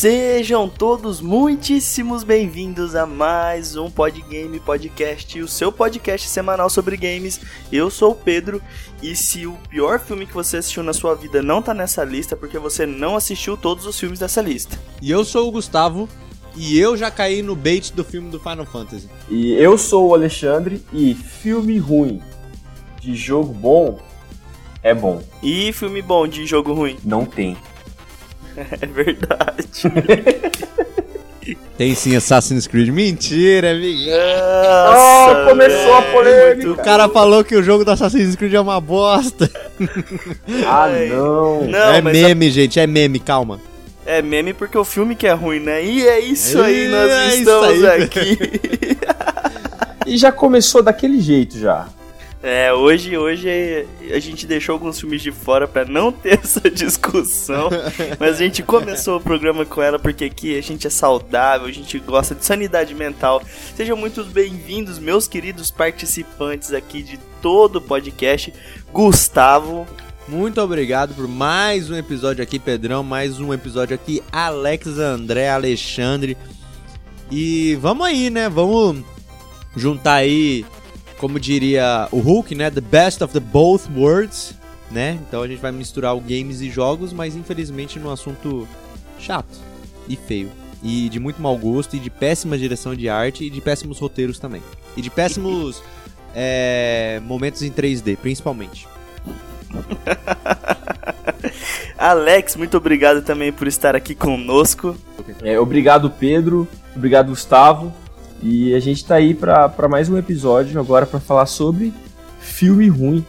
Sejam todos muitíssimos bem-vindos a mais um Podgame Podcast, o seu podcast semanal sobre games. Eu sou o Pedro e se o pior filme que você assistiu na sua vida não tá nessa lista, é porque você não assistiu todos os filmes dessa lista. E eu sou o Gustavo e eu já caí no bait do filme do Final Fantasy. E eu sou o Alexandre e filme ruim de jogo bom é bom. E filme bom de jogo ruim? Não tem. É verdade. Tem sim Assassin's Creed. Mentira, amigo. Nossa, Oh, começou a polêmica. O cara falou que o jogo do Assassin's Creed é uma bosta. Ah, não. Não, é meme, gente, é meme, calma. É meme porque o filme que é ruim, né? E é isso aí, É nós isso estamos aí. aqui. E já começou daquele jeito já. É, hoje, hoje a gente deixou alguns filmes de fora pra não ter essa discussão, mas a gente começou o programa com ela porque aqui a gente é saudável, a gente gosta de sanidade mental. Sejam muito bem-vindos, meus queridos participantes aqui de todo o podcast. Gustavo, Muito obrigado por mais um episódio aqui, Pedrão. Mais um episódio aqui, Alex, André, Alexandre. E vamos aí, né? Vamos juntar aí, como diria o Hulk, né? The best of the both worlds, né? Então a gente vai misturar o games e jogos, mas infelizmente num assunto chato e feio. E de muito mau gosto, e de péssima direção de arte, e de péssimos roteiros também. E de péssimos é, momentos em 3D, principalmente. Alex, muito obrigado também por estar aqui conosco. É, obrigado, Pedro. Obrigado, Gustavo. E a gente tá aí pra, pra mais um episódio agora pra falar sobre filme ruim.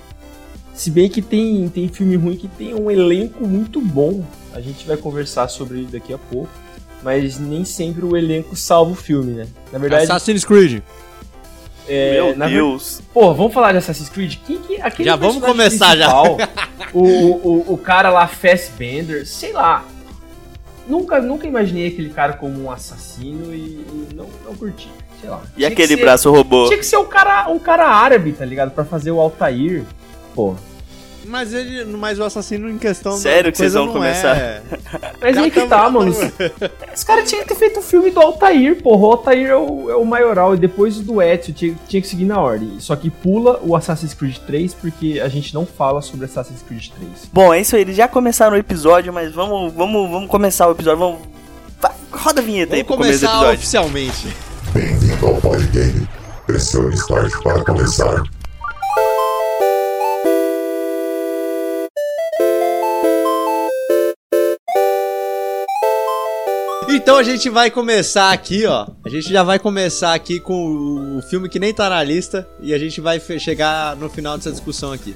Se bem que tem, tem filme ruim que tem um elenco muito bom. A gente vai conversar sobre ele daqui a pouco. Mas nem sempre o elenco salva o filme, né? Na verdade, Assassin's Creed. é, Meu na ver- Deus. Pô, vamos falar de Assassin's Creed? Quem que, aquele Já vamos começar, já. O, o, o cara lá, Fassbender, sei lá. Nunca, nunca imaginei aquele cara como um assassino e, e não, não curti. Sei lá. E Tinha que aquele ser- braço robô? Tinha que ser um cara, um cara árabe, tá ligado? Pra fazer o Altair. Pô. Mas ele, mas o assassino em questão da Sério que vocês vão começar? É... Mas aí que tamo- tá, mano. Os caras tinham que ter feito o filme do Altair, porra. O Altair é o, é o maioral e depois do Ezio tinha, tinha que seguir na ordem. Só que pula o Assassin's Creed 3 porque a gente não fala sobre Assassin's Creed 3. Bom, é isso aí, eles já começaram o episódio, mas vamos, vamos, vamos começar o episódio. Vamos. Roda a vinheta aí Vamos começo do começar episódio. oficialmente. Ao Podgame. Pressione Start para começar. Então a gente vai começar aqui, ó. A gente já vai começar aqui com o filme que nem tá na lista e a gente vai chegar no final dessa discussão aqui.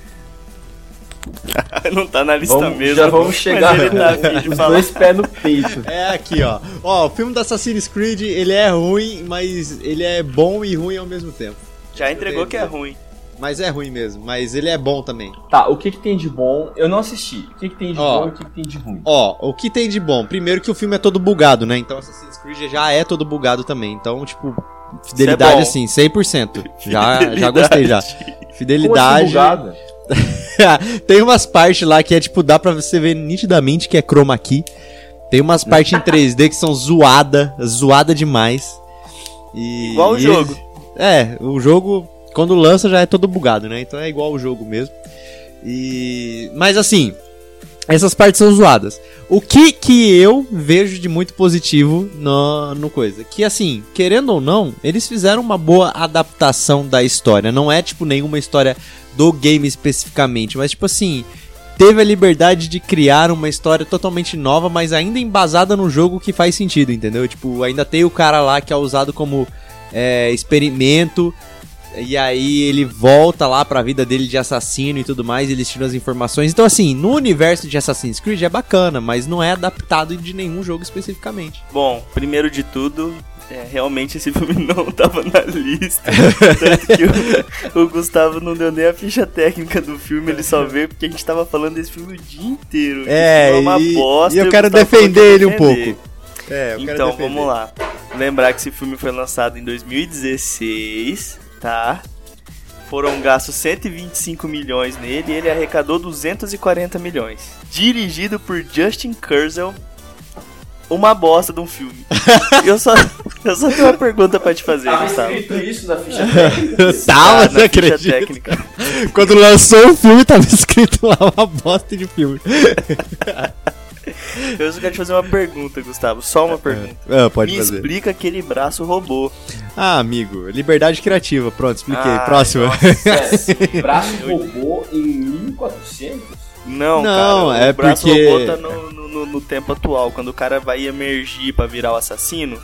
Não tá na lista Vamos- mesmo. já vamos chegar ele tá afim de Os falar. dois pés no peito. É aqui, ó. Ó, o filme do Assassin's Creed, ele é ruim, mas ele é bom e ruim ao mesmo tempo. Já entregou que é ruim. Mas é ruim mesmo, mas ele é bom também. Tá, o que que tem de bom? Eu não assisti. O que que tem de Ó. bom e o que que tem de ruim? Ó, o que tem de bom? Primeiro que o filme é todo bugado, né? Então Assassin's Creed já é todo bugado também. Então, tipo, fidelidade bom. assim, 100%. Já, já gostei já. Como assim Fidelidade. bugado? tem umas partes lá que é tipo, dá pra você ver nitidamente que é chroma key. Tem umas partes em 3D que são zoada, zoada demais. E, Igual o jogo. eles- É, o jogo quando lança já é todo bugado, né? Então é igual o jogo mesmo. E mas assim, essas partes são zoadas. O que que eu vejo de muito positivo no, no coisa? Que assim, querendo ou não, eles fizeram uma boa adaptação da história. Não é tipo nenhuma história do game especificamente, mas tipo assim, teve a liberdade de criar uma história totalmente nova, mas ainda embasada no jogo que faz sentido, entendeu? Tipo, ainda tem o cara lá que é usado como é, experimento. E aí ele volta lá pra vida dele de assassino e tudo mais, e eles tiram as informações. Então, assim, no universo de Assassin's Creed é bacana, mas não é adaptado de nenhum jogo especificamente. Bom, primeiro de tudo, é, realmente esse filme não tava na lista. Tanto que o, o Gustavo não deu nem a ficha técnica do filme, ele só veio porque a gente tava falando desse filme o dia inteiro. É, filme uma e- bosta, e eu o quero defender ele um pouco. É, Então, vamos lá. Lembrar que esse filme foi lançado em 2016, tá? Foram gastos 125 milhões nele e ele arrecadou 240 milhões. Dirigido por Justin Kurzel. uma bosta de um filme. eu, só, eu só tenho uma pergunta pra te fazer, Tava Gustavo. escrito isso na ficha técnica. Tava, Ah, você na ficha acredita? técnica. Quando lançou o filme, tava escrito lá uma bosta de filme. Eu só quero te fazer uma pergunta, Gustavo. Só uma pergunta. Ah, pode Me fazer. explica aquele braço robô. Ah, amigo, liberdade criativa. Pronto, expliquei. Próximo. É, braço robô em 1400? Não, Não, cara, é o braço porque- robô tá no, no- no- tempo atual. Quando o cara vai emergir pra virar o assassino,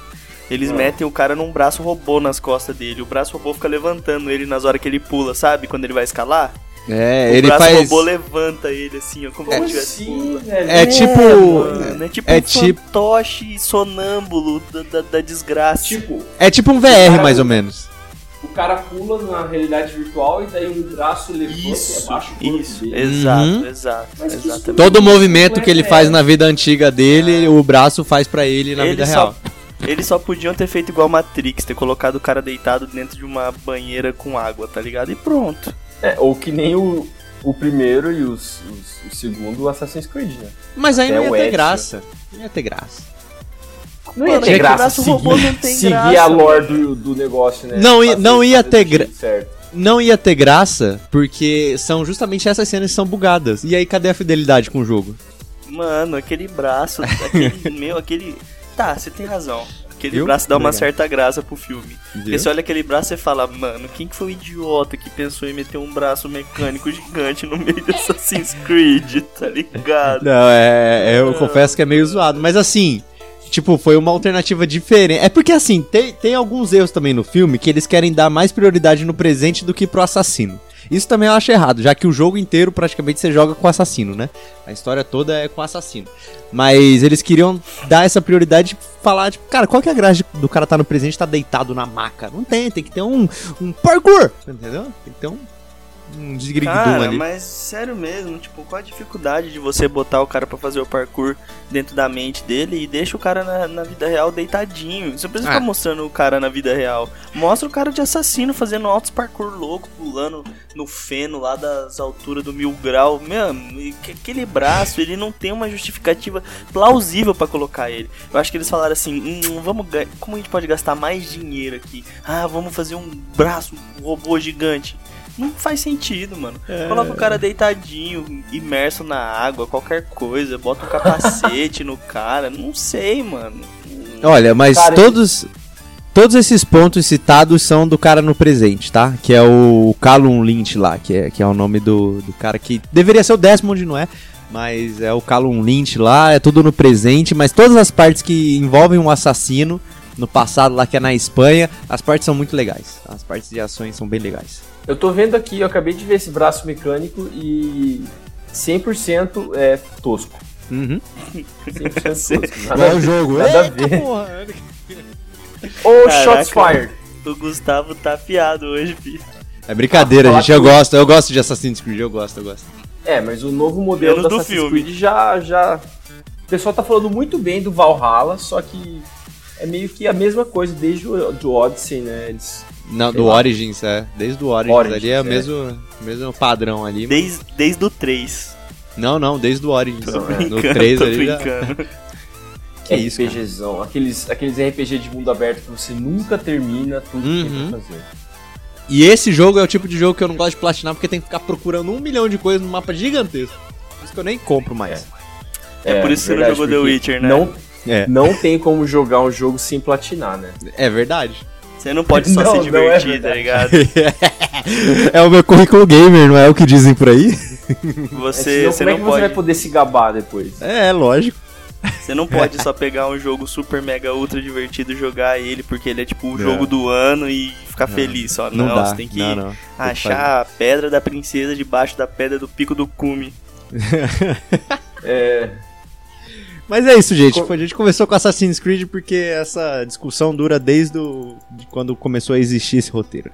eles Ah. metem o cara num braço robô nas costas dele. O braço robô fica levantando ele nas horas que ele pula, sabe? Quando ele vai escalar. É, o ele braço faz. robô levanta ele assim, ó, como ele tivesse assim, pulando. velho? É tipo. Mano, é tipo é um tipo- fantoche sonâmbulo da, da, da desgraça. Tipo, É tipo um VR, mais ou menos. o cara pula na realidade virtual e daí um braço levanta e Isso, abaixa o corpo isso, dele. exato, Uhum. exato. Todo o movimento Não é que ele faz na vida antiga dele, o braço faz pra ele na Ele vida só- real. Eles só podiam ter feito igual Matrix, ter colocado o cara deitado dentro de uma banheira com água, tá ligado? E pronto. É, ou que nem o, o primeiro e os, os- o segundo Assassin's Creed, né? Mas aí Até não ia o ter graça. Não ia ter graça. Não ia ter graça braço seguir, robô não tem seguir graça, a lore do, do negócio, né? Não ia- Fazer- não ia ter do gra- jeito certo. Não ia ter graça, porque são justamente essas cenas que são bugadas. E aí, cadê a fidelidade com o jogo? Mano, aquele braço, aquele. meu, aquele. Tá, você tem razão. Aquele Viu? braço dá uma Legal. certa graça pro filme. Porque Viu? você olha aquele braço e fala, mano, quem que foi o idiota que pensou em meter um braço mecânico gigante no meio de Assassin's Creed, tá ligado? Não, é, é, eu confesso que é meio zoado. Mas assim, tipo, foi uma alternativa diferente. É porque assim, tem, tem alguns erros também no filme que eles querem dar mais prioridade no presente do que pro assassino. Isso também eu acho errado, já que o jogo inteiro praticamente você joga com assassino, né? A história toda é com assassino. Mas eles queriam dar essa prioridade de falar, tipo, cara, qual que é a graça do cara tá no presente e tá deitado na maca? Não tem, tem que ter um, um parkour, entendeu? Tem que ter um, um desgrigdum Cara, ali. mas sério mesmo, tipo, qual a dificuldade de você botar o cara pra fazer o parkour dentro da mente dele e deixa o cara na, na vida real deitadinho? Você precisa Ah. ficar mostrando o cara na vida real. Mostra o cara de assassino fazendo altos parkour louco, pulando no feno lá das alturas do mil grau. Mano, e que- aquele braço, ele não tem uma justificativa plausível pra colocar ele. Eu acho que eles falaram assim, hum, vamos, como a gente pode gastar mais dinheiro aqui? Ah, vamos fazer um braço, um robô gigante. Não faz sentido, mano. Coloca o cara deitadinho, imerso na água, qualquer coisa, bota um capacete no cara, não sei, mano. Olha, mas Cara, todos todos esses pontos citados são do cara no presente, tá? Que é o Callum Lynch lá, que é, que é o nome do, do cara que deveria ser o Desmond, não é? Mas é o Callum Lynch lá, é tudo no presente, mas todas as partes que envolvem um assassino no passado lá que é na Espanha, as partes são muito legais. As partes de ações são bem legais. Eu tô vendo aqui, eu acabei de ver esse braço mecânico e 100% é tosco. Uhum. 100% tosco. Nada, a ver. jogo, nada a ver. porra. Ou Caraca. Shots Fired. O Gustavo tá afiado hoje, filho. É brincadeira, Ah, gente. Eu gosto, eu gosto de Assassin's Creed, eu gosto, eu gosto. É, mas o novo modelo Menos do Assassin's filme. Creed já, já... O pessoal tá falando muito bem do Valhalla, só que é meio que a mesma coisa desde o do Odyssey, né? Eles... Não, do lá. Origins, é. Desde o Origins, Origins, ali é o é. mesmo, mesmo padrão ali. Desde, desde o 3. Não, não, desde o Origins. Tô no brincando, 3 tô ali já... brincando. Que isso, cara. RPGzão. Aqueles, aqueles RPG de mundo aberto que você nunca termina tudo que Uhum. tem pra fazer. E esse jogo é o tipo de jogo que eu não gosto de platinar porque tem que ficar procurando um milhão de coisas num mapa gigantesco. Por isso que eu nem compro mais. É por isso que você não jogou The Witcher, né? Não, É, não tem como jogar um jogo sem platinar, né? é verdade. Você não pode só Não, se não é divertir, tá verdade. ligado? é o meu currículo gamer, não é o que dizem por aí? Você, É, senão, você como é não que você pode. vai poder se gabar depois? É, lógico. Você não pode só pegar um jogo super mega ultra divertido e jogar ele porque ele é tipo o Não. jogo do ano e ficar feliz só. Não, Não, dá. você tem que não, não. Tem que achar a pedra da princesa debaixo da pedra do pico do cume. É, Mas é isso, gente. A gente começou com Assassin's Creed porque essa discussão dura desde o, de quando começou a existir esse roteiro.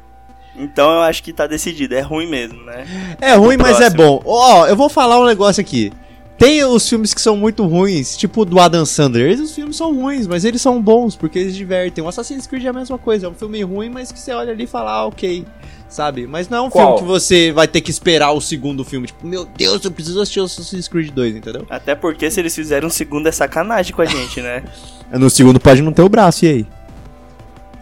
Então eu acho que tá decidido, é ruim mesmo, né? É ruim, mas é bom. Ó, eu vou falar um negócio aqui. Tem os filmes que são muito ruins, tipo o do Adam Sandler. Esses filmes são ruins, mas eles são bons, porque eles divertem. O Assassin's Creed é a mesma coisa, é um filme ruim, mas que você olha ali e fala, ah, ok, sabe? Mas não é um Qual? filme que você vai ter que esperar o segundo filme. Tipo, meu Deus, eu preciso assistir o Assassin's Creed 2, entendeu? Até porque se eles fizerem um segundo é sacanagem com a gente, né? No segundo pode não ter o braço, e aí?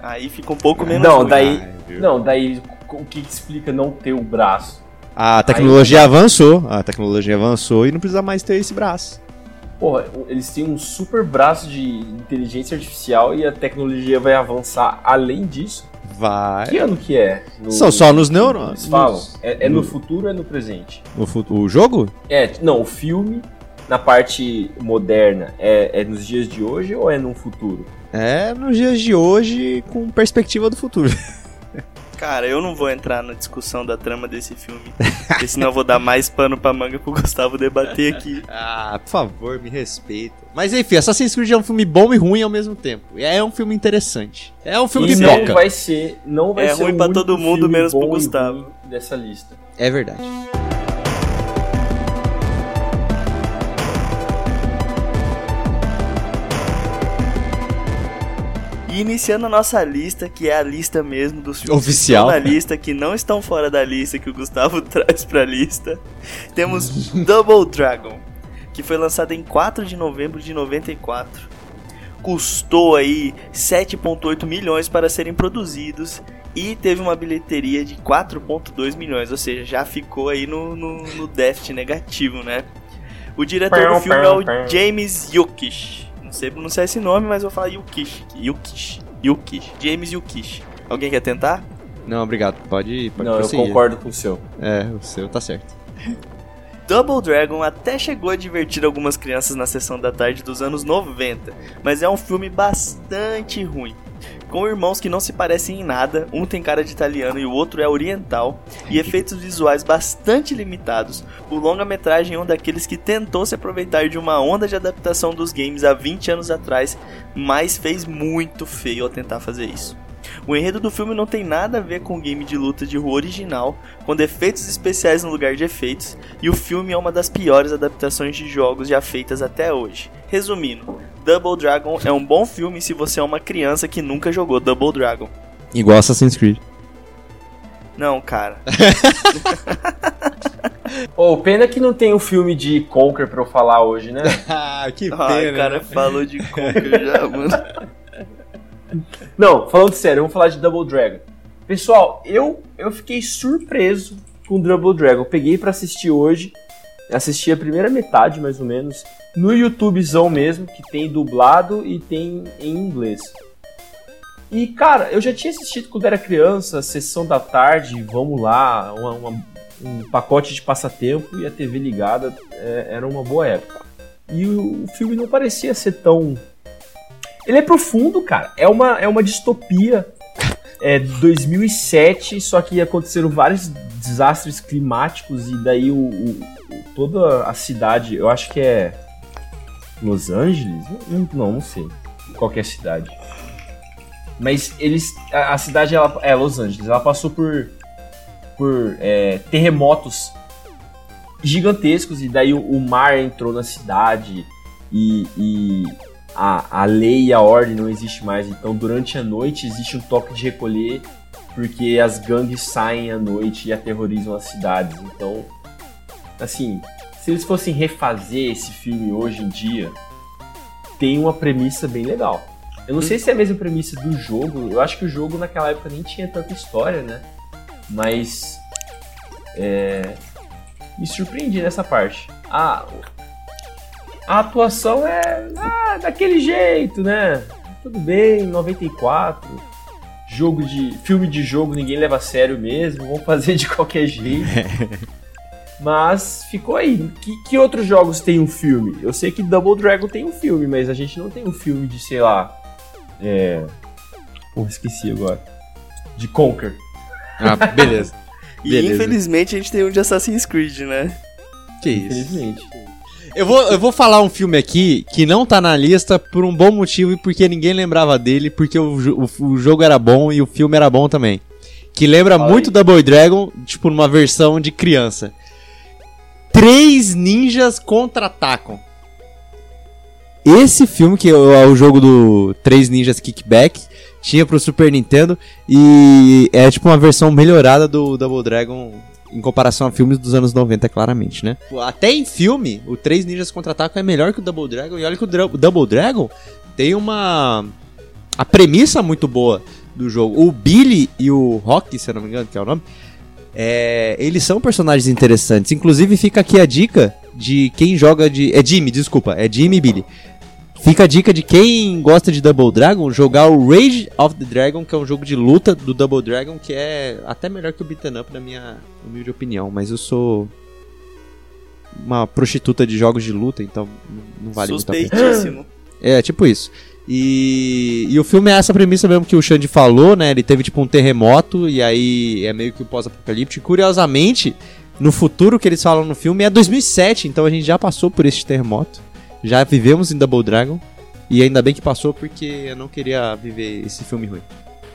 Aí fica um pouco menos Não, ruim. daí. Ai, viu? Não, daí o que que explica não ter o braço? A tecnologia avançou, a tecnologia avançou e não precisa mais ter esse braço. Porra, eles têm um super braço de inteligência artificial e a tecnologia vai avançar além disso. Vai. Que ano que é? No- São só nos neurônios. Falam. É, é no no- futuro ou é no presente? No fu- o jogo? É, não, o filme, na parte moderna, é, é nos dias de hoje ou é no futuro? É nos dias de hoje com perspectiva do futuro. Cara, eu não vou entrar na discussão da trama desse filme, porque senão eu vou dar mais pano pra manga pro Gustavo debater aqui. Ah, por favor, me respeita. Mas enfim, Assassin's Creed é um filme bom e ruim ao mesmo tempo. É um filme interessante. É um filme E que não vai ser, não vai É ser ruim único todo mundo, menos pro Gustavo. dessa lista. É verdade. E iniciando a nossa lista, que é a lista mesmo dos filmes Oficial. que estão na lista, que não estão fora da lista, que o Gustavo traz pra lista, temos Double Dragon, que foi lançado em 4 de novembro de 94. Custou aí 7.8 milhões para serem produzidos e teve uma bilheteria de 4.2 milhões, ou seja, já ficou aí no, no, no déficit negativo, né? O diretor do filme é o James Yukish. Não sei pronunciar esse nome, mas eu vou falar Yukish. Yukish. Yukish. James Yukish. Alguém quer tentar? Não, obrigado. Pode, pode não, prosseguir. eu concordo com o seu. É, o seu tá certo. Double Dragon até chegou a divertir algumas crianças na sessão da tarde dos anos 90, mas é um filme bastante ruim. Com irmãos que não se parecem em nada, um tem cara de italiano e o outro é oriental, e efeitos visuais bastante limitados, o longa-metragem é um daqueles que tentou se aproveitar de uma onda de adaptação dos games há 20 anos atrás, mas fez muito feio ao tentar fazer isso. O enredo do filme não tem nada a ver com o game de luta de rua original, com defeitos especiais no lugar de efeitos, e o filme é uma das piores adaptações de jogos já feitas até hoje. Resumindo, Double Dragon é um bom filme se você é uma criança que nunca jogou Double Dragon. Igual Assassin's Creed. Não, cara. Ô, pena que não tem o filme de Conquer pra eu falar hoje, né? ah, que Ai, o cara falou de Conker já, mano. Não, falando sério, vamos falar de Double Dragon. Pessoal, eu, eu fiquei surpreso com Double Dragon. Eu peguei pra assistir hoje, assisti a primeira metade, mais ou menos, no YouTubezão mesmo, que tem dublado e tem em inglês. E, cara, eu já tinha assistido quando era criança, sessão da tarde, vamos lá, uma- uma- um pacote de passatempo e a TV ligada, é, era uma boa época. E o, o filme não parecia ser tão ele é profundo, cara. É uma, é uma distopia. É 2007, só que aconteceram vários desastres climáticos e daí o, o- toda a cidade, eu acho que é Los Angeles? Não, não, não sei. Qualquer cidade. Mas eles, a, a cidade ela, é Los Angeles. Ela passou por por é, terremotos gigantescos e daí o, o mar entrou na cidade e, e a, a lei e a ordem não existe mais. Então, durante a noite existe um toque de recolher, porque as gangues saem à noite e aterrorizam as cidades. Então, assim, se eles fossem refazer esse filme hoje em dia, tem uma premissa bem legal. Eu não sei se é a mesma premissa do jogo. Eu acho que o jogo naquela época nem tinha tanta história, né? Mas. É, me surpreendi nessa parte. Ah, a atuação é ah, daquele jeito, né? Tudo bem, 94. Jogo de. Filme de jogo ninguém leva a sério mesmo, vamos fazer de qualquer jeito. Mas ficou aí. Que, que outros jogos tem um filme? Eu sei que Double Dragon tem um filme, mas a gente não tem um filme de, sei lá. É. Pô, esqueci agora. De Conquer. Ah, beleza. E Beleza. infelizmente a gente tem um de Assassin's Creed, né? que isso. Infelizmente. Eu vou, eu vou falar um filme aqui que não tá na lista por um bom motivo e porque ninguém lembrava dele, porque o, o, o jogo era bom e o filme era bom também. Que lembra Fala muito aí. Double Dragon, tipo, numa versão de criança. Três ninjas contra-atacam. Esse filme, que é o é o jogo do Três Ninjas Kickback, tinha pro Super Nintendo e é tipo uma versão melhorada do Double Dragon em comparação a filmes dos anos 90, claramente, né? Até em filme, o Três Ninjas Contra-Atacam é melhor que o Double Dragon e olha que o Dra- o Double Dragon tem uma a premissa muito boa do jogo. O Billy e o Rock, se eu não me engano, que é o nome, é, eles são personagens interessantes. Inclusive, fica aqui a dica de quem joga de. É Jimmy, desculpa, é Jimmy e Billy. Fica a dica de quem gosta de Double Dragon jogar o Rage of the Dragon, que é um jogo de luta do Double Dragon, que é até melhor que o Beaten Up, na minha humilde opinião. Mas eu sou uma prostituta de jogos de luta, então não vale muito a pena. É, tipo isso. E, e o filme é essa premissa mesmo que o Xande falou, né? Ele teve tipo um terremoto e aí é meio que o pós-apocalíptico. Curiosamente, no futuro que eles falam no filme é 2007, então a gente já passou por este terremoto. Já vivemos em Double Dragon. E ainda bem que passou porque eu não queria viver esse filme ruim.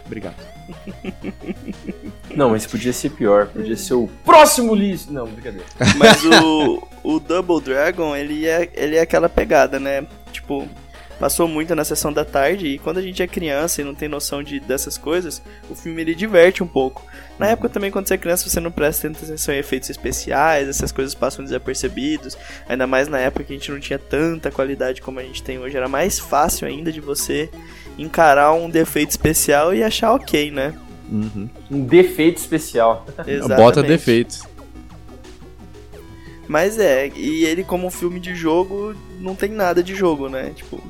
Obrigado. Não, mas podia ser pior. Podia ser o próximo list. Não, brincadeira. Mas o, o Double Dragon, ele é, ele é aquela pegada, né? Tipo, passou muito na sessão da tarde e quando a gente é criança e não tem noção de, dessas coisas, o filme ele diverte um pouco. Na época também, quando você é criança, você não presta tanta atenção em efeitos especiais, essas coisas passam desapercebidos. Ainda mais na época que a gente não tinha tanta qualidade como a gente tem hoje. Era mais fácil ainda de você encarar um defeito especial e achar ok, né? Uhum. Um defeito especial. Exatamente. Bota defeitos. Mas é, e ele como filme de jogo não tem nada de jogo, né? Tipo,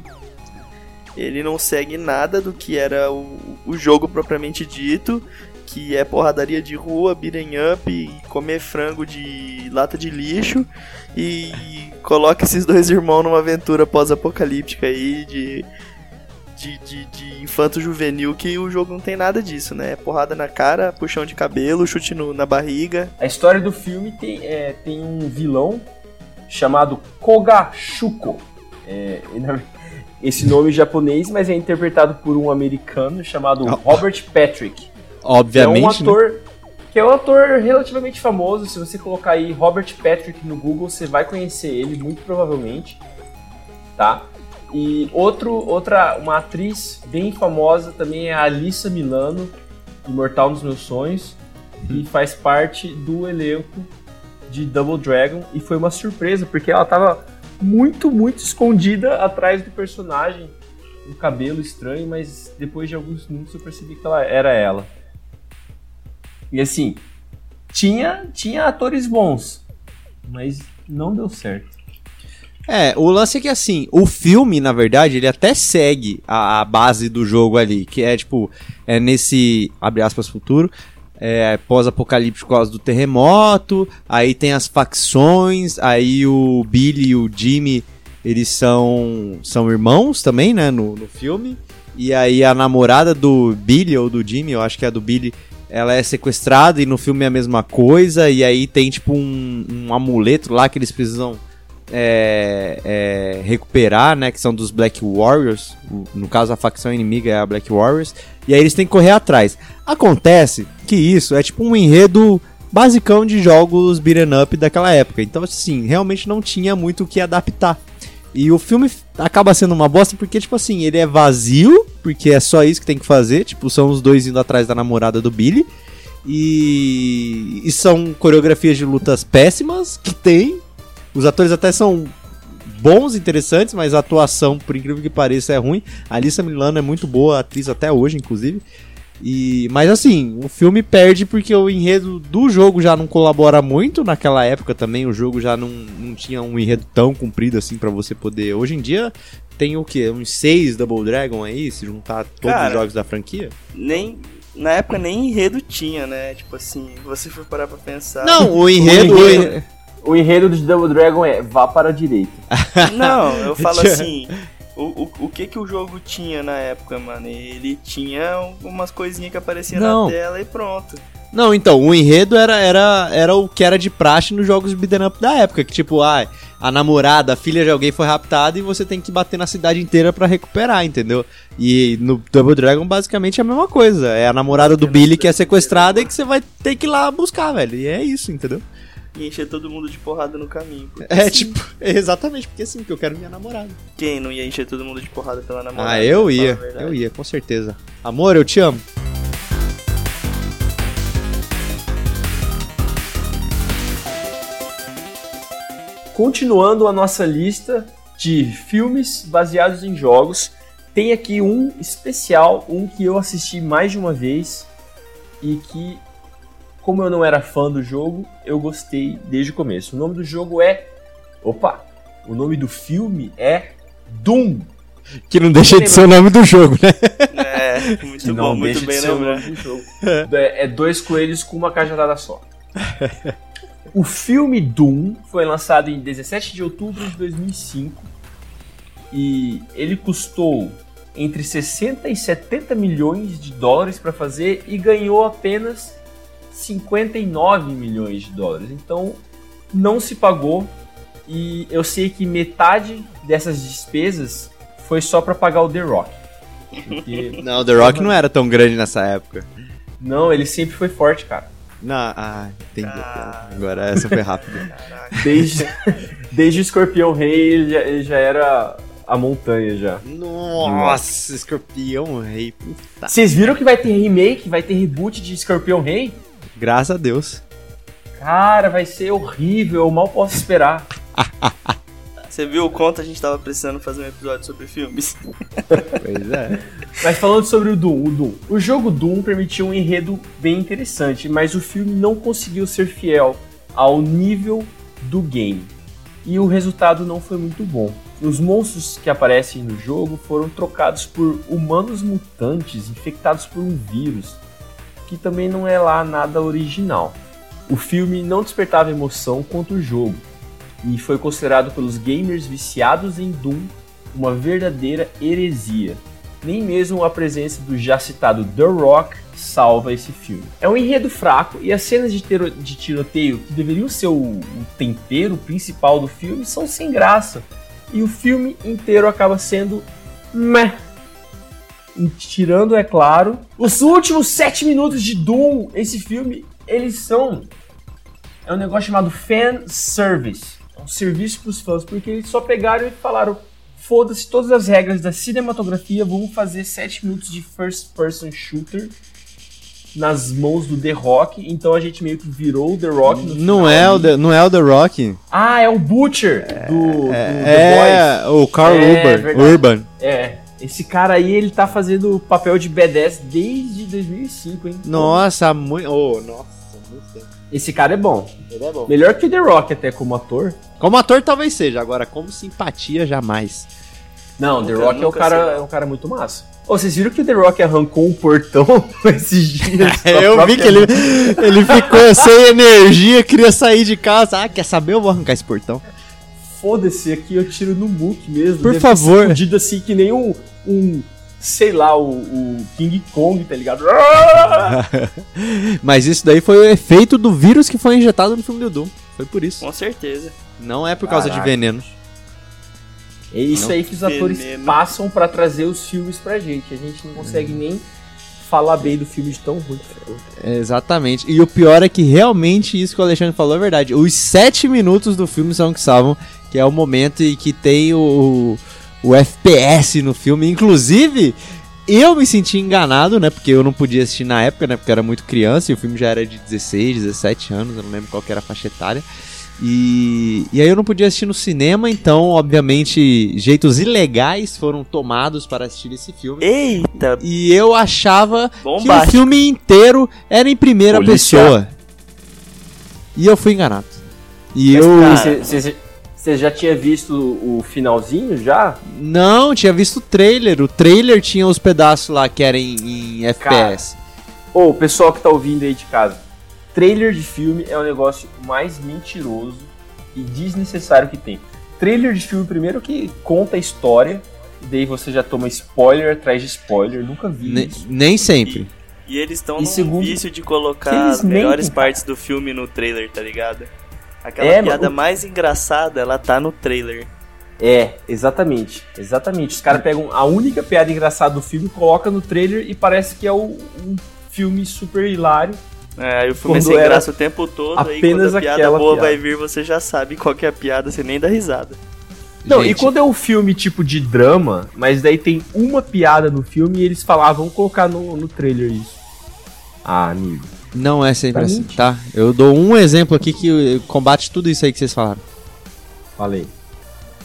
ele não segue nada do que era o, o jogo propriamente dito, que é porradaria de rua, beating up, comer frango de lata de lixo e coloca esses dois irmãos numa aventura pós-apocalíptica aí de de, de, de infanto juvenil que o jogo não tem nada disso, né? Porrada na cara, puxão de cabelo, chute no- na barriga. A história do filme tem, é, tem um vilão chamado Kogashuko. É, na- esse nome japonês, mas é interpretado por um americano chamado Ah. Robert Patrick. Obviamente. é um né? ator que é um ator relativamente famoso. Se você colocar aí Robert Patrick no Google, você vai conhecer ele muito provavelmente, tá? E outro, outra, uma atriz bem famosa também é a Alissa Milano, Imortal nos Meus Sonhos, Uhum. e faz parte do elenco de Double Dragon e foi uma surpresa porque ela tava muito, muito escondida atrás do personagem, um cabelo estranho, mas depois de alguns minutos eu percebi que ela era ela. E assim, tinha, tinha atores bons, mas não deu certo. É, o lance é que assim, o filme, na verdade, ele até segue a, a base do jogo ali, que é tipo, é nesse, abre aspas, futuro, é, pós-apocalíptico por causa do terremoto, aí tem as facções, aí o Billy e o Jimmy, eles são, são irmãos também, né, no, no filme, e aí a namorada do Billy, ou do Jimmy, eu acho que é a do Billy, ela é sequestrada e no filme é a mesma coisa, e aí tem tipo um, um amuleto lá que eles precisam é, é, recuperar, né? Que são dos Black Warriors. No caso, a facção inimiga é a Black Warriors. E aí eles têm que correr atrás. Acontece que isso é tipo um enredo basicão de jogos beat'em up daquela época. Então, assim, realmente não tinha muito o que adaptar. E o filme acaba sendo uma bosta porque, tipo assim, ele é vazio, porque é só isso que tem que fazer. Tipo, são os dois indo atrás da namorada do Billy. E, e são coreografias de lutas péssimas que tem. Os atores até são bons, interessantes, mas a atuação, por incrível que pareça, é ruim. A Alissa Milano é muito boa, atriz até hoje, inclusive. E, mas assim, o filme perde porque o enredo do jogo já não colabora muito. Naquela época também o jogo já não, não tinha um enredo tão comprido assim pra você poder. Hoje em dia tem o que? Uns seis Double Dragon aí, se juntar todos Cara. os jogos da franquia? Nem. Na época nem enredo tinha, né? Tipo assim, você for parar pra pensar. Não, o enredo. O enredo- O enredo de Double Dragon é vá para a direita. Não, eu falo assim. O, o, o que que o jogo tinha na época, mano? Ele tinha algumas coisinhas que apareciam Não. na tela e pronto. Não, então, o enredo era, era, era o que era de praxe nos jogos beat'em up da época, que tipo, ah, a namorada, a filha de alguém foi raptada e você tem que bater na cidade inteira pra recuperar, entendeu? E no Double Dragon basicamente é a mesma coisa, é a namorada do Billy que é sequestrada e que você vai ter que ir lá buscar, velho, e é isso, entendeu? Que encher todo mundo de porrada no caminho. É, sim. tipo, exatamente, porque sim, porque eu quero minha namorada. Quem não ia encher todo mundo de porrada pela namorada? Ah, eu ia, eu ia, com certeza. Amor, eu te amo. Continuando a nossa lista de filmes baseados em jogos, tem aqui um especial, um que eu assisti mais de uma vez e que, como eu não era fã do jogo, eu gostei desde o começo. O nome do jogo é. Opa! O nome do filme é Doom. Que não deixa de ser o nome do jogo, né? É, muito Que bom, muito bem ser o lembrado. nome do jogo. É, é dois coelhos com uma cajadada só. O filme Doom foi lançado em 17 de outubro de 2005 e ele custou entre 60 e 70 milhões de dólares para fazer e ganhou apenas 59 milhões de dólares. Então não se pagou e eu sei que metade dessas despesas foi só para pagar o The Rock. Porque Não, The Rock não era tão grande nessa época. não, ele sempre foi forte, cara. Não, ah, entendi. Ah. Agora essa foi rápida. Desde, desde o Escorpião Rei ele já, ele já era a montanha já. Nossa, escorpião rei. Puta. Vocês viram que vai ter remake, vai ter reboot de Escorpião Rei? Graças a Deus. Cara, vai ser horrível, eu mal posso esperar. Você viu o quanto a gente tava precisando fazer um episódio sobre filmes? Pois é. Mas falando sobre o Doom, o Doom. O jogo Doom permitiu um enredo bem interessante, mas o filme não conseguiu ser fiel ao nível do game. E o resultado não foi muito bom. Os monstros que aparecem no jogo foram trocados por humanos mutantes infectados por um vírus, que também não é lá nada original. O filme não despertava emoção quanto o jogo, e foi considerado pelos gamers viciados em Doom uma verdadeira heresia nem mesmo a presença do já citado The Rock salva esse filme. É um enredo fraco e as cenas de, de tiroteio, que deveriam ser o, o tempero principal do filme, são sem graça. E o filme inteiro acaba sendo meh. Tirando, é claro, os últimos sete minutos de Doom, esse filme, eles são. É um negócio chamado fan service. É um serviço para os fãs, porque eles só pegaram e falaram: foda-se todas as regras da cinematografia, vamos fazer 7 minutos de first person shooter nas mãos do The Rock. Então a gente meio que virou o The Rock no Não final é, o. The, não é o The Rock. Ah, é o Butcher do, do The É o Carl É, Urban. verdade. Urban. Boys. É, esse cara aí, ele tá fazendo o papel de B10 desde 2005, hein? Nossa, muito. Oh, nossa, muito tempo. Esse cara é bom. Ele é bom. Melhor que o The Rock até como ator. Como ator talvez seja, agora como simpatia jamais. Não, The Nunca- Rock é um, cara, será. é um cara muito massa. Ô, vocês viram que o The Rock arrancou um portão esses dias? Eu vi que ele, ele ficou sem energia, queria sair de casa. Ah, quer saber? Eu vou arrancar esse portão. Foda-se, aqui eu tiro no muque mesmo. Por favor. Fudido assim que nem um, um sei lá, o, o King Kong, tá ligado? Mas isso daí foi o efeito do vírus que foi injetado no filme do Doom. Foi por isso. Com certeza. Não é por causa Caraca. de veneno. É isso Não. aí que os atores Veneno. passam pra trazer os filmes pra gente. A gente não consegue nem falar bem do filme de tão ruim. Exatamente. E o pior é que realmente isso que o Alexandre falou é verdade. Os sete minutos do filme são que salvam, que é o momento em que tem o, o FPS no filme. Inclusive, eu me senti enganado, né? Porque eu não podia assistir na época, né? Porque eu era muito criança e o filme já era de 16, 17 anos, eu não lembro qual que era a faixa etária. E, e aí eu não podia assistir no cinema, então, obviamente, jeitos ilegais foram tomados para assistir esse filme. Eita, E eu achava que o bombástico. filme inteiro era em primeira Policial. pessoa. E eu fui enganado. E Mas, eu cara, você já tinha visto o finalzinho já? não tinha visto o trailer. O trailer tinha os pedaços lá que eram em, em FPS. Ô, pessoal que tá ouvindo aí de casa, trailer de filme é o negócio mais mentiroso e desnecessário que tem. Trailer de filme, primeiro que conta a história, e daí você já toma spoiler atrás de spoiler, nunca vi Ne- isso. nem sempre. E eles estão E num segundo, vício de colocar as melhores mentem, partes do filme no trailer, tá ligado? Aquela É, piada mano. mais engraçada, ela tá no trailer. É, exatamente, exatamente. Os caras pegam a única piada engraçada do filme, colocam no trailer e parece que é o- um filme super hilário. É, aí o filme é sem graça o tempo todo, aí apenas quando a piada boa piada. vai vir, você já sabe qual que é a piada, você nem dá risada. Não, e Gente, quando é um filme tipo de drama, mas daí tem uma piada no filme e eles falavam, vamos colocar no, no trailer isso. Ah, amigo. Não é sempre assim, tá? Eu dou um exemplo aqui que combate tudo isso aí que vocês falaram. Falei.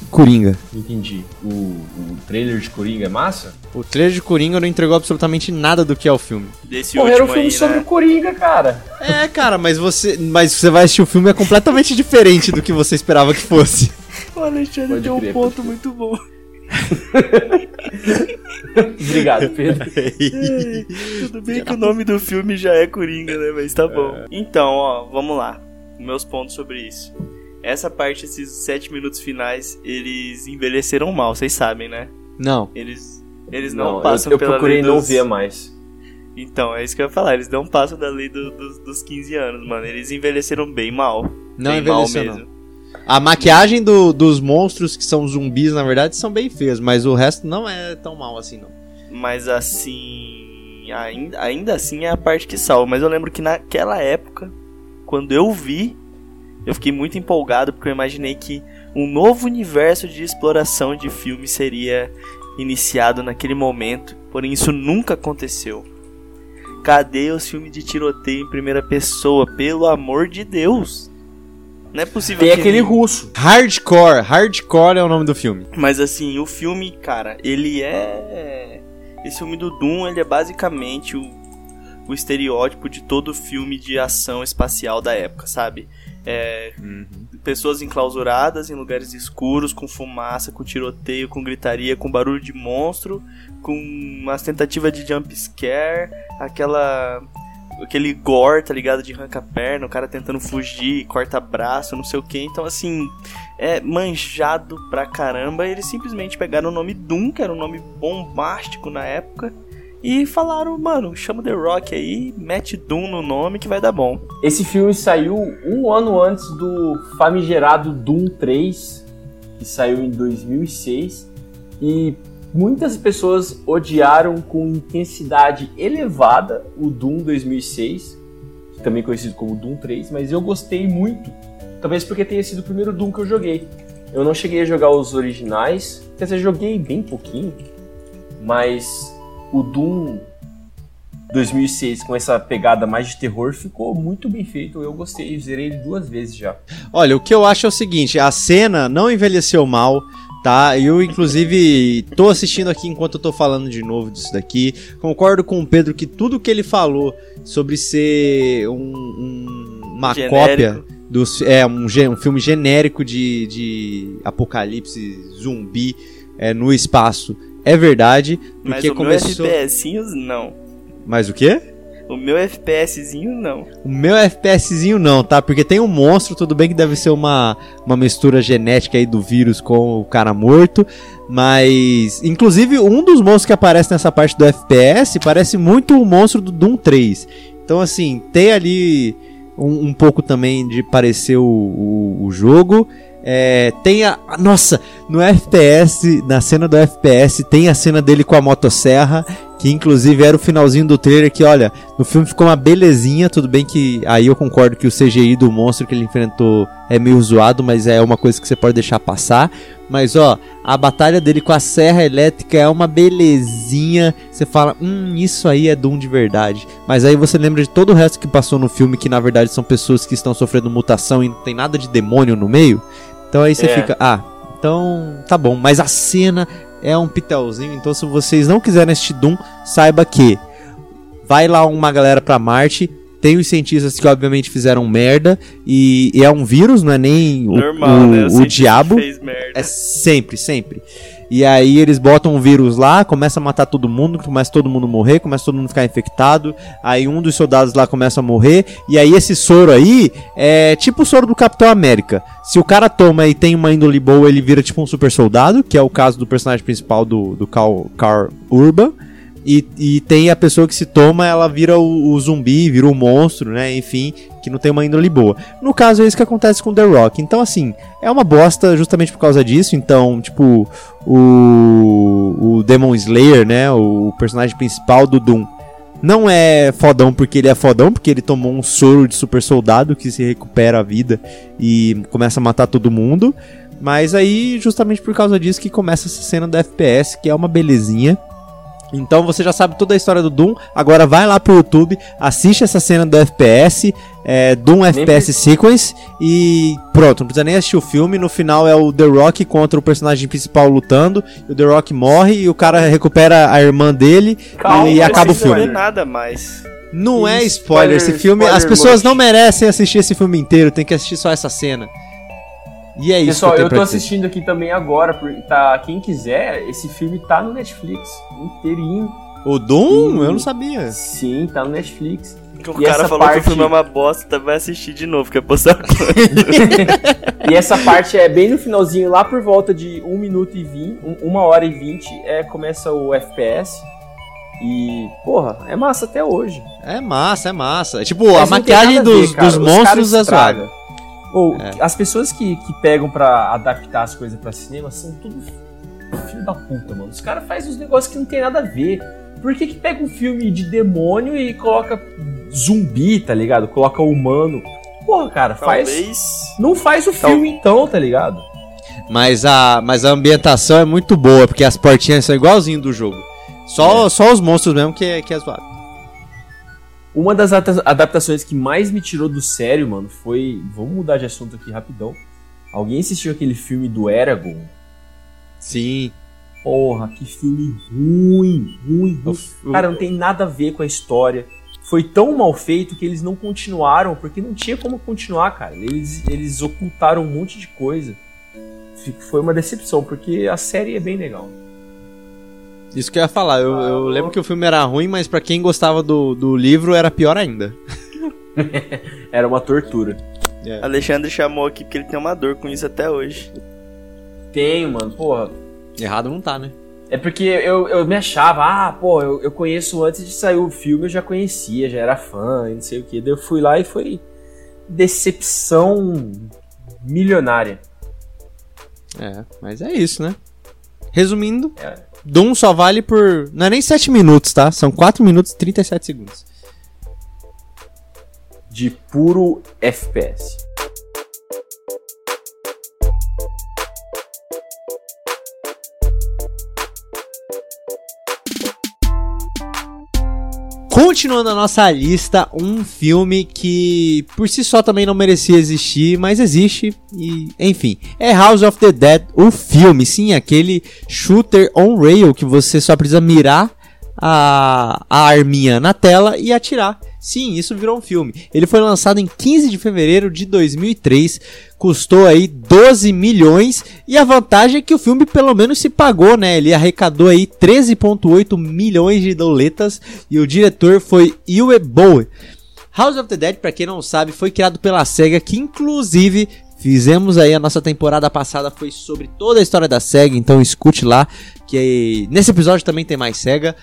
Coringa. Entendi. O, o trailer de Coringa é massa? O trailer de Coringa não entregou absolutamente nada do que é o filme. Desse Pô, era último um filme aí, sobre né? o Coringa, cara. É, cara, mas você, mas você vai assistir o filme é completamente diferente do que você esperava que fosse. O Alexandre Pode tem um crer, ponto muito bom. Obrigado, Pedro. Tudo bem que o nome do filme já é Coringa, né? Mas tá bom. Então, ó, vamos lá. Meus pontos sobre isso. Essa parte, esses sete minutos finais, eles envelheceram mal, vocês sabem, né? Não. Eles, eles não, Não, passam eu, eu pela procurei lei não dos... ver mais. Então, é isso que eu ia falar. Eles não passam da lei do- dos- dos 15 anos, mano. Eles envelheceram bem mal. Não bem envelheceu, mal não. A maquiagem do- dos monstros que são zumbis, na verdade, são bem feios, mas o resto não é tão mal assim, não. Mas assim. Ainda, ainda assim é a parte que salva. Mas eu lembro que naquela época, quando eu vi, eu fiquei muito empolgado porque eu imaginei que um novo universo de exploração de filme seria iniciado naquele momento. Porém, isso nunca aconteceu. Cadê os filmes de tiroteio em primeira pessoa? Pelo amor de Deus! Não é possível Tem que aquele russo. Hardcore, Hardcore é o nome do filme. mas assim, o filme, cara, ele é. Esse filme do Doom, ele é basicamente o, o estereótipo de todo filme de ação espacial da época, sabe? É, Pessoas enclausuradas em lugares escuros, com fumaça, com tiroteio, com gritaria, com barulho de monstro, com umas tentativas de jump scare, aquela. Aquele gore, tá ligado? De arranca-perna, o cara tentando fugir, corta braço, não sei o que. Então, assim, é manjado pra caramba. Eles simplesmente pegaram o nome Doom, que era um nome bombástico na época, e falaram, mano, chama The Rock aí, mete Doom no nome que vai dar bom. Esse filme saiu um ano antes do famigerado Doom 3, que saiu em 2006. E muitas pessoas odiaram com intensidade elevada o Doom 2006, também conhecido como Doom 3, mas eu gostei muito. Talvez porque tenha sido o primeiro Doom que eu joguei. Eu não cheguei a jogar os originais, quer dizer, joguei bem pouquinho, mas o Doom 2006 com essa pegada mais de terror ficou muito bem feito. Eu gostei, zerei ele duas vezes já. Olha, o que eu acho é o seguinte, a cena não envelheceu mal, tá? Eu, inclusive, tô assistindo aqui enquanto eu tô falando de novo disso daqui. Concordo com o Pedro que tudo que ele falou sobre ser um- um- uma Genérico. cópia dos, é, um, um filme genérico de, de apocalipse zumbi é, no espaço é verdade, Mas porque o começou... meu FPSzinho, não. Mas o quê? O meu FPSzinho, não. O meu FPSzinho não, tá? Porque tem um monstro, tudo bem que deve ser uma, uma mistura genética aí do vírus com o cara morto. Mas, inclusive, um dos monstros que aparece nessa parte do FPS parece muito o monstro do Doom 3. Então, assim, tem ali um, um pouco também de parecer o, o, o jogo. É, tem a. Nossa, no FPS, na cena do FPS, tem a cena dele com a motosserra. Que inclusive era o finalzinho do trailer que, olha, no filme ficou uma belezinha, tudo bem que aí eu concordo que o CGI do monstro que ele enfrentou é meio zoado, mas é uma coisa que você pode deixar passar. Mas ó, a batalha dele com a serra elétrica é uma belezinha. Você fala, hum, isso aí é Doom de verdade. Mas aí você lembra de todo o resto que passou no filme, que na verdade são pessoas que estão sofrendo mutação e não tem nada de demônio no meio. Então aí você É. fica, ah, então tá bom. Mas a cena é um pitelzinho, então se vocês não quiserem assistir Doom, saiba que vai lá uma galera pra Marte, tem os cientistas que obviamente fizeram merda, e, e é um vírus, não é nem o, Normal, o, né? o cientista diabo. Fez merda. É sempre, sempre. E aí eles botam um vírus lá, começa a matar todo mundo, começa todo mundo a morrer, começa todo mundo a ficar infectado. Aí um dos soldados lá começa a morrer. E aí esse soro aí é tipo o soro do Capitão América. Se o cara toma e tem uma índole boa, ele vira tipo um super soldado, que é o caso do personagem principal do, do Carl, Carl Urban. E, e tem a pessoa que se toma, ela vira o, o zumbi, vira o monstro, né? Enfim, que não tem uma índole boa. No caso, é isso que acontece com The Rock. Então, assim, é uma bosta justamente por causa disso. Então, tipo, o, o Demon Slayer, né? O personagem principal do Doom. Não é fodão porque ele é fodão, porque ele tomou um soro de super soldado que se recupera a vida e começa a matar todo mundo. Mas aí, justamente por causa disso, que começa essa cena do FPS, que é uma belezinha. Então você já sabe toda a história do Doom. Agora vai lá pro YouTube, assiste essa cena do FPS, é, Doom FPS Sequence e pronto, não precisa nem assistir o filme. No final é o The Rock contra o personagem principal lutando. E o The Rock morre e o cara recupera a irmã dele Calma, e acaba o Não é filme. nada mais. Não é Ih, spoiler, spoiler, esse filme. spoiler as pessoas não merecem assistir esse filme inteiro, tem que assistir só essa cena. E é isso. Pessoal, que eu, eu tô assistindo aqui também agora, porque tá, quem quiser, esse filme tá no Netflix, inteirinho. O Doom? Eu não sabia. Sim, tá no Netflix. Que o E cara falou que parte- o filme é uma bosta, vai assistir de novo, quer postar E essa parte é bem no finalzinho, lá por volta de 1 minuto e 20, 1 hora e 20, é, começa o FPS. E, porra, é massa até hoje. É massa, é massa. É Tipo, Mas a maquiagem a ver, dos, dos monstros é estragam. Ou, É. as pessoas que, que pegam pra adaptar as coisas pra cinema são tudo filho da puta, mano. Os caras fazem uns negócios que não tem nada a ver. Por que que pega um filme de demônio e coloca zumbi, tá ligado? Coloca humano. Porra, cara, faz. Talvez. Não faz o filme então, tá ligado? Mas a, mas a ambientação é muito boa, porque as portinhas são igualzinho do jogo. Só, só os monstros mesmo que, é- que é zoado. Uma das adaptações que mais me tirou do sério, mano, foi. Vamos mudar de assunto aqui rapidão. Alguém assistiu aquele filme do Eragon? Sim. Porra, que filme ruim, ruim, ruim. Cara, não tem nada a ver com a história. Foi tão mal feito que eles não continuaram, porque não tinha como continuar, cara. Eles, eles ocultaram um monte de coisa. Foi uma decepção, porque a série é bem legal. Isso que eu ia falar. Eu, eu lembro que o filme era ruim, mas pra quem gostava do, do livro era pior ainda. Era uma tortura. Alexandre chamou aqui porque ele tem uma dor com isso até hoje. Tenho, mano, porra. Errado não tá, né? É porque eu, eu me achava, ah, pô, eu, eu conheço antes de sair o filme, eu já conhecia, já era fã e não sei o que. Daí eu fui lá e foi decepção milionária. É, mas é isso, né? Resumindo, É. Doom só vale por. Não é nem 7 minutos, tá? São 4 minutos e 37 segundos. De puro FPS. Continuando a nossa lista, um filme que por si só também não merecia existir, mas existe e, enfim, é House of the Dead, o filme, sim, aquele shooter on rail que você só precisa mirar a, a arminha na tela e atirar. Sim, isso virou um filme. Ele foi lançado em 15 de fevereiro de 2003, custou aí 12 milhões e a vantagem é que o filme pelo menos se pagou, né? Ele arrecadou aí 13.8 milhões de doletas e o diretor foi Uwe Boll. House of the Dead, pra quem não sabe, foi criado pela SEGA, que inclusive fizemos aí a nossa temporada passada foi sobre toda a história da SEGA, então escute lá, que nesse episódio também tem mais SEGA.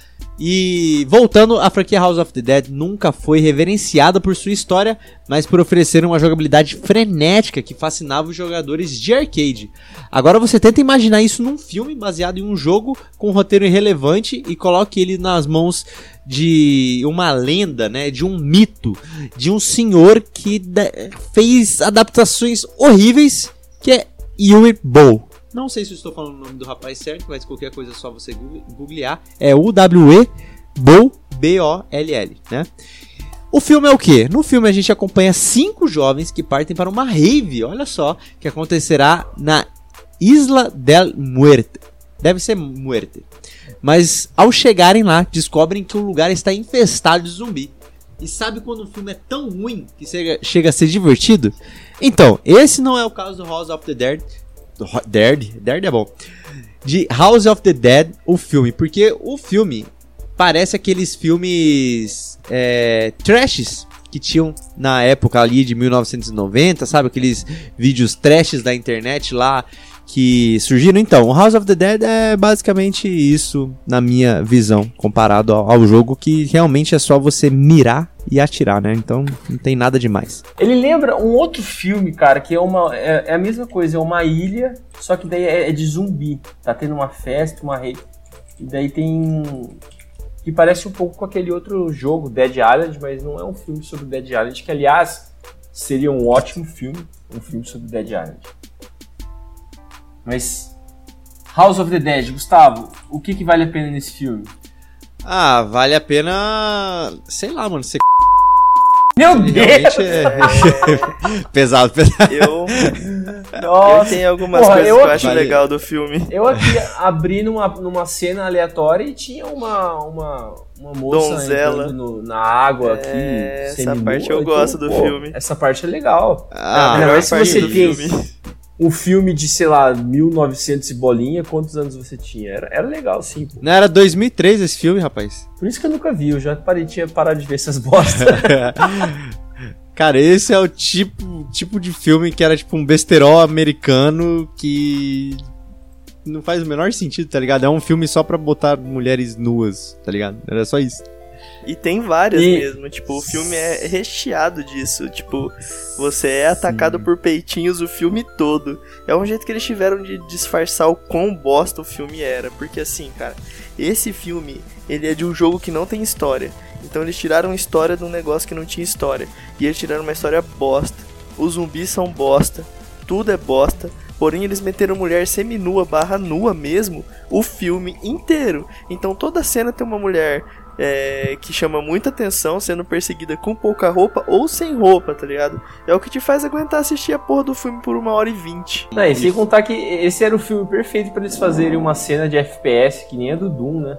E voltando, a franquia House of the Dead nunca foi reverenciada por sua história, mas por oferecer uma jogabilidade frenética que fascinava os jogadores de arcade. Agora você tenta imaginar isso num filme baseado em um jogo com um roteiro irrelevante e coloque ele nas mãos de uma lenda, né, de um mito, de um senhor que fez adaptações horríveis, que é Yui Bow. Não sei se estou falando o nome do rapaz certo, mas qualquer coisa é só você google- googlear. É U-W-E Bowl, B-O-L-L, né? O filme é o quê? No filme a gente acompanha cinco jovens que partem para uma rave, olha só, que acontecerá na Isla del Muerte. Deve ser Muerte. Mas ao chegarem lá, descobrem que o lugar está infestado de zumbi. E sabe quando o filme é tão ruim que chega, chega a ser divertido? Então, esse não é o caso do House of the Dead. Dead? Dead é bom. De House of the Dead, o filme. Porque o filme parece aqueles filmes é, trashes que tinham na época ali de 1990, sabe? Aqueles vídeos trashes da internet lá que surgiram. Então, o House of the Dead é basicamente isso, na minha visão, comparado ao, ao jogo, que realmente é só você mirar e atirar, né? Então, não tem nada demais. Ele lembra um outro filme, cara, que é uma. É, é a mesma coisa, é uma ilha, só que daí é, é de zumbi. Tá tendo uma festa, uma rei. E daí tem. que parece um pouco com aquele outro jogo, Dead Island, mas não é um filme sobre Dead Island, que aliás seria um ótimo filme, um filme sobre Dead Island. Mas House of the Dead, Gustavo, o que, que vale a pena nesse filme? Ah, vale a pena. Sei lá, mano. Você Meu Deus! realmente é. pesado, pesado. Eu, eu Nossa! tenho algumas Porra, coisas eu que eu acho legal do filme. Eu aqui abri numa, numa cena aleatória e tinha uma, uma, uma moça Donzela. entrando no- na água aqui. É, essa parte eu então, gosto do pô, filme. Essa parte é legal. Ah, Ainda melhor se você tem filme. Um filme de, sei lá, 1900 e bolinha, quantos anos você tinha? Era, era legal, sim, pô. não era 2003 esse filme, rapaz? Por isso que eu nunca vi, eu já parei, tinha parado de ver essas bostas. Cara, esse é o tipo, tipo de filme que era tipo um besterol americano que não faz o menor sentido, tá ligado? É um filme só pra botar mulheres nuas, tá ligado? Era só isso. E tem várias E- mesmo. Tipo, o filme é recheado disso. Tipo, você é atacado por peitinhos o filme todo. É um jeito que eles tiveram de disfarçar o quão bosta o filme era. Porque assim, cara, esse filme, ele é de um jogo que não tem história. Então eles tiraram história de um negócio que não tinha história. E eles tiraram uma história bosta. Os zumbis são bosta. Tudo é bosta. Porém, eles meteram mulher seminua barra nua mesmo o filme inteiro. Então toda cena tem uma mulher é, que chama muita atenção, sendo perseguida com pouca roupa ou sem roupa, tá ligado? É o que te faz aguentar assistir a porra do filme por uma hora e vinte. Não, e sem contar que esse era o filme perfeito pra eles fazerem uma cena de FPS que nem a do Doom, né?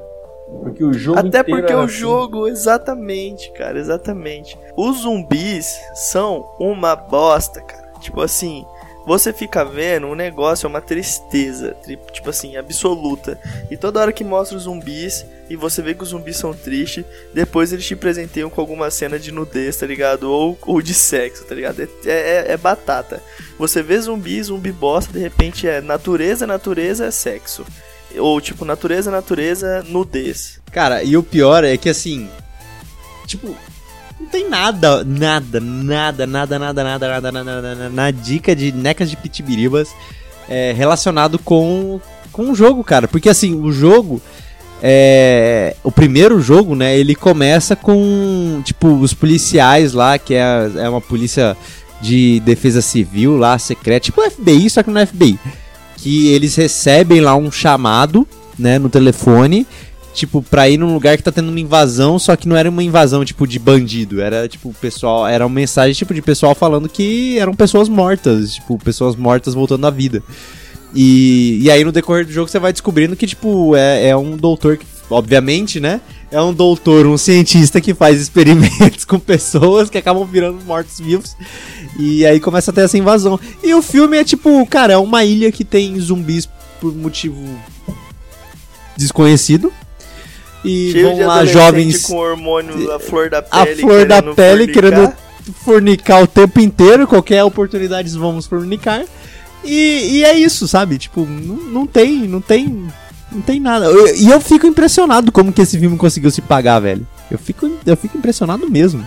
Porque o jogo Até porque o assim. jogo, exatamente, cara, exatamente. Os zumbis são uma bosta, cara. Tipo assim, você fica vendo, o negócio é uma tristeza, tri- tipo assim, absoluta. E toda hora que mostra os zumbis e você vê que os zumbis são tristes, depois eles te presenteiam com alguma cena de nudez, tá ligado? Ou, ou de sexo, tá ligado? É, é- é batata. Você vê zumbi, zumbi bosta, de repente é natureza, natureza é sexo. Ou tipo, natureza, natureza, nudez. Cara, e o pior é que assim. Tipo, não tem nada, nada, nada, nada, nada, nada, nada, nada, nada, na dica de necas de pitibiribas é, relacionado com, com o jogo, cara. Porque assim, o jogo. É, o primeiro jogo, né? Ele começa com, tipo, os policiais lá, que é, é uma polícia de defesa civil lá, secreta, tipo o FBI, só que não é FBI. Que eles recebem lá um chamado, né, no telefone, tipo, pra ir num lugar que tá tendo uma invasão, só que não era uma invasão, tipo, de bandido. Era, tipo, pessoal. Era uma mensagem, tipo, de pessoal falando que eram pessoas mortas. Tipo, pessoas mortas voltando à vida. E, e aí no decorrer do jogo você vai descobrindo que, tipo, é, é um doutor que, obviamente, né? É um doutor, um cientista que faz experimentos com pessoas que acabam virando mortos-vivos. E aí começa a ter essa invasão. E o filme é tipo, cara, é uma ilha que tem zumbis por motivo desconhecido. E Cheio vão de lá jovens com hormônio à flor da a pele. flor da pele fornicar. querendo fornicar o tempo inteiro, qualquer oportunidade vamos fornicar. E, e é isso, sabe? Tipo, não, não tem, não tem, não tem nada. Eu- E eu, fico impressionado como que esse filme conseguiu se pagar, velho. Eu fico, eu fico impressionado mesmo.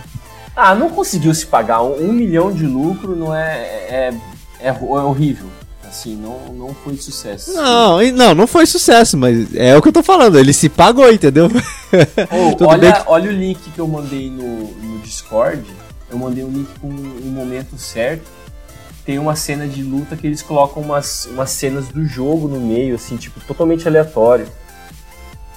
Ah, não conseguiu se pagar. Um, um milhão de lucro não é. É, é, é horrível. Assim, não, não foi sucesso. Não, não, não foi sucesso, mas é o que eu tô falando. Ele se pagou, entendeu? Bem olha, que- olha o link que eu mandei no, no Discord. Eu mandei um link com um momento certo. Tem uma cena de luta que eles colocam umas, umas cenas do jogo no meio, assim, tipo, totalmente aleatório.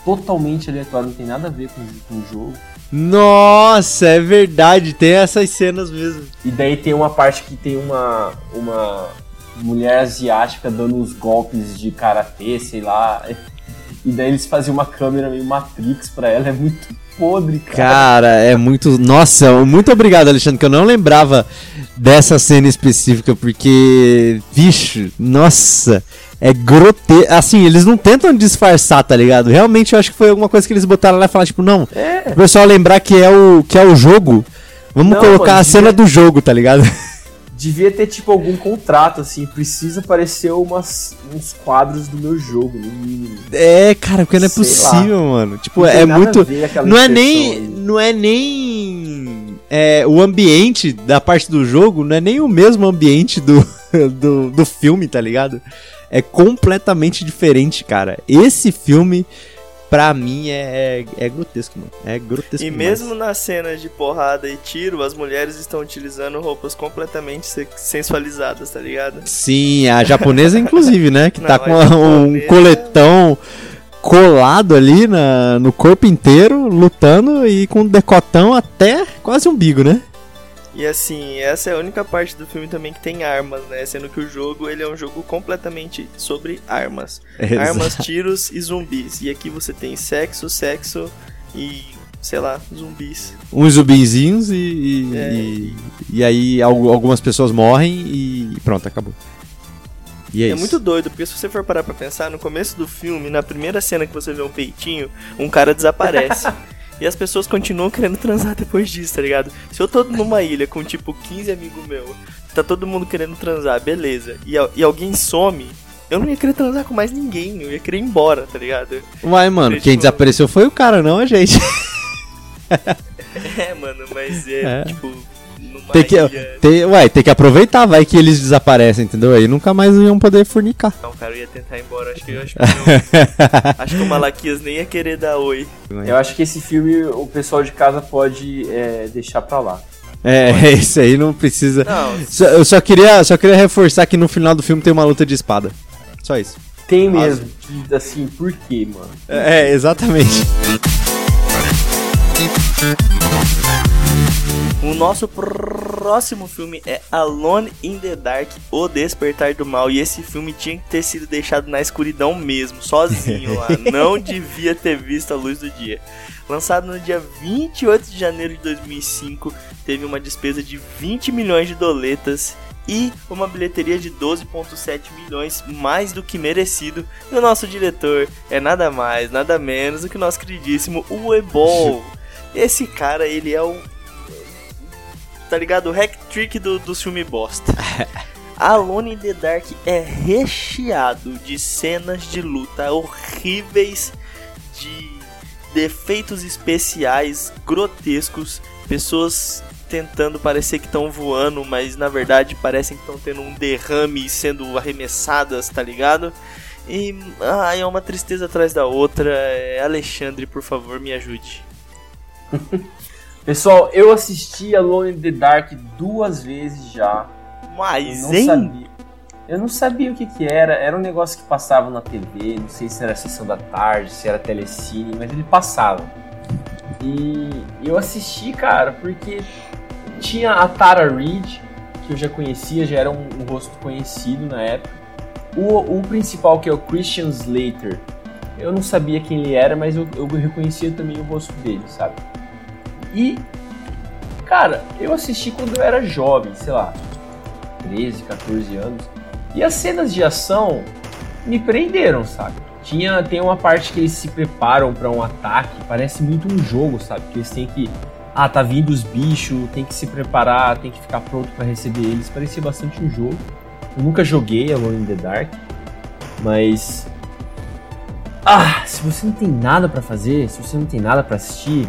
Totalmente aleatório, não tem nada a ver com, com o jogo. Nossa, é verdade, tem essas cenas mesmo. E daí tem uma parte que tem uma, uma mulher asiática dando uns golpes de karatê, sei lá. E daí eles faziam uma câmera meio Matrix pra ela, é muito podre, cara. Cara, é muito. Nossa, muito obrigado, Alexandre, que eu não lembrava dessa cena específica, porque. Bicho, nossa. É grotesco. Assim, eles não tentam disfarçar, tá ligado? Realmente eu acho que foi alguma coisa que eles botaram lá e falaram, tipo, não. É. O pessoal lembrar que é o, que é o jogo. Vamos Não, colocar mano, a cena devia- do jogo, tá ligado? Devia ter, tipo, algum contrato, assim, precisa aparecer umas, uns quadros do meu jogo, no mínimo. É, cara, porque não é Sei possível, mano. Tipo, é muito. Não é nem. aí. Não é nem. É, o ambiente da parte do jogo não é nem o mesmo ambiente do, do, do filme, tá ligado? É completamente diferente, cara. Esse filme pra mim é, é, é grotesco, mano. É grotesco. E demais. mesmo nas cenas de porrada e tiro, as mulheres estão utilizando roupas completamente se- sensualizadas, tá ligado? Sim, a japonesa, inclusive, né? Que Não, tá a com um japonesa- coletão colado ali na, no corpo inteiro, lutando e com um decotão até quase um umbigo, né? E assim, essa é a única parte do filme também que tem armas, né? Sendo que o jogo, ele é um jogo completamente sobre armas. Armas, tiros e zumbis. E aqui você tem sexo, sexo e, sei lá, zumbis. Uns zumbizinhos e, e, É. e, e aí al- algumas pessoas morrem e pronto, acabou. E é, É muito doido, porque se você for parar pra pensar, no começo do filme, na primeira cena que você vê um peitinho, um cara desaparece. e as pessoas continuam querendo transar depois disso, tá ligado? Se eu tô numa ilha com tipo 15 amigos meus, tá todo mundo querendo transar, beleza, e, e alguém some, eu não ia querer transar com mais ninguém, eu ia querer ir embora, tá ligado? Uai, mano, quem eu- desapareceu foi o cara, não a gente. É, mano, mas é, É. tipo, Tem que, tem, uai, tem que aproveitar, vai que eles desaparecem, entendeu? Aí nunca mais iam poder fornicar. Não, cara, eu ia tentar ir embora. Acho que, eu- acho que, eu- acho que o Malaquias nem ia querer dar oi. Eu acho que esse filme o pessoal de casa pode é, deixar pra lá. É, isso aí não precisa. Não, Só- eu só queria, só queria reforçar que no final do filme tem uma luta de espada. Só isso. Tem mesmo. que, assim, por quê, mano? É, exatamente. O nosso próximo filme é Alone in the Dark, O Despertar do Mal. E esse filme tinha que ter sido deixado na escuridão mesmo, sozinho lá. Não devia ter visto a luz do dia. Lançado no dia 28 de janeiro de 2005, teve uma despesa de 20 milhões de doletas e uma bilheteria de 12,7 milhões, mais do que merecido. E o nosso diretor é nada mais, nada menos do que o nosso queridíssimo Uebol. Esse cara, ele é o tá ligado? O hack trick do, do filme bosta. Alone in the Dark é recheado de cenas de luta horríveis, de defeitos especiais grotescos, pessoas tentando parecer que estão voando, mas na verdade parecem que estão tendo um derrame e sendo arremessadas, tá ligado? E ai, é uma tristeza atrás da outra. É, Alexandre, por favor, me ajude. Pessoal, eu assisti Alone in the Dark duas vezes já. Eu Mas, não hein? sabia. Eu não sabia o que que era. Era um negócio que passava na TV. Não sei se era sessão da tarde, se era telecine, mas ele passava. E eu assisti, cara, porque tinha a Tara Reid, que eu já conhecia, já era um, um rosto conhecido na época. O, o principal, que é o Christian Slater, eu não sabia quem ele era, mas eu, eu reconhecia também o rosto dele, sabe? E, cara, eu assisti quando eu era jovem, sei lá, 13, 14 anos. E as cenas de ação me prenderam, sabe? Tinha, tem uma parte que eles se preparam pra um ataque, parece muito um jogo, sabe? Que eles têm que. Ah, tá vindo os bichos, tem que se preparar, tem que ficar pronto pra receber eles. Parecia bastante um jogo. Eu nunca joguei Alone in the Dark, mas. Ah, se você não tem nada pra fazer, se você não tem nada pra assistir,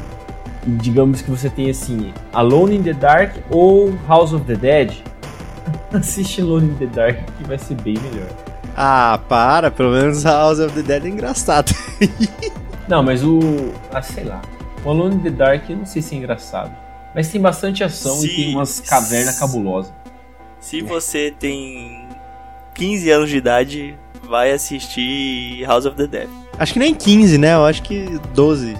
digamos que você tem assim, Alone in the Dark ou House of the Dead, assiste Alone in the Dark que vai ser bem melhor. Ah, para, pelo menos House of the Dead é engraçado. Não, mas o. Ah, sei lá. O Alone in the Dark eu não sei se é engraçado. Mas tem bastante ação e Sim. tem umas cavernas cabulosas. Se você tem 15 anos de idade, vai assistir House of the Dead. Acho que nem 15, né? Eu acho que 12.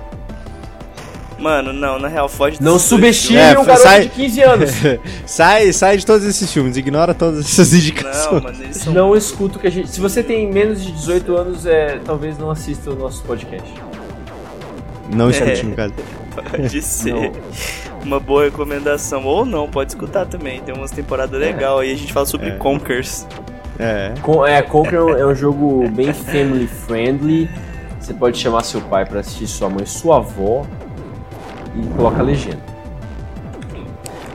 Mano, não, na real, foge Não subestime É, um garoto sai- de 15 anos. sai, sai de todos esses filmes, ignora todas essas indicações. Não, mano, eles são. Não escuta o que a gente. Se você tem menos de 18 anos, é, talvez não assista o nosso podcast. Não, É. escute, no caso. Pode ser Não. uma boa recomendação. Ou não, pode escutar também. Tem umas temporadas legais aí. A gente fala sobre É. Conkers. É. Com, é, Conquer é um- é um jogo bem family friendly. Você pode chamar seu pai pra assistir, sua mãe, sua avó e coloca a legenda.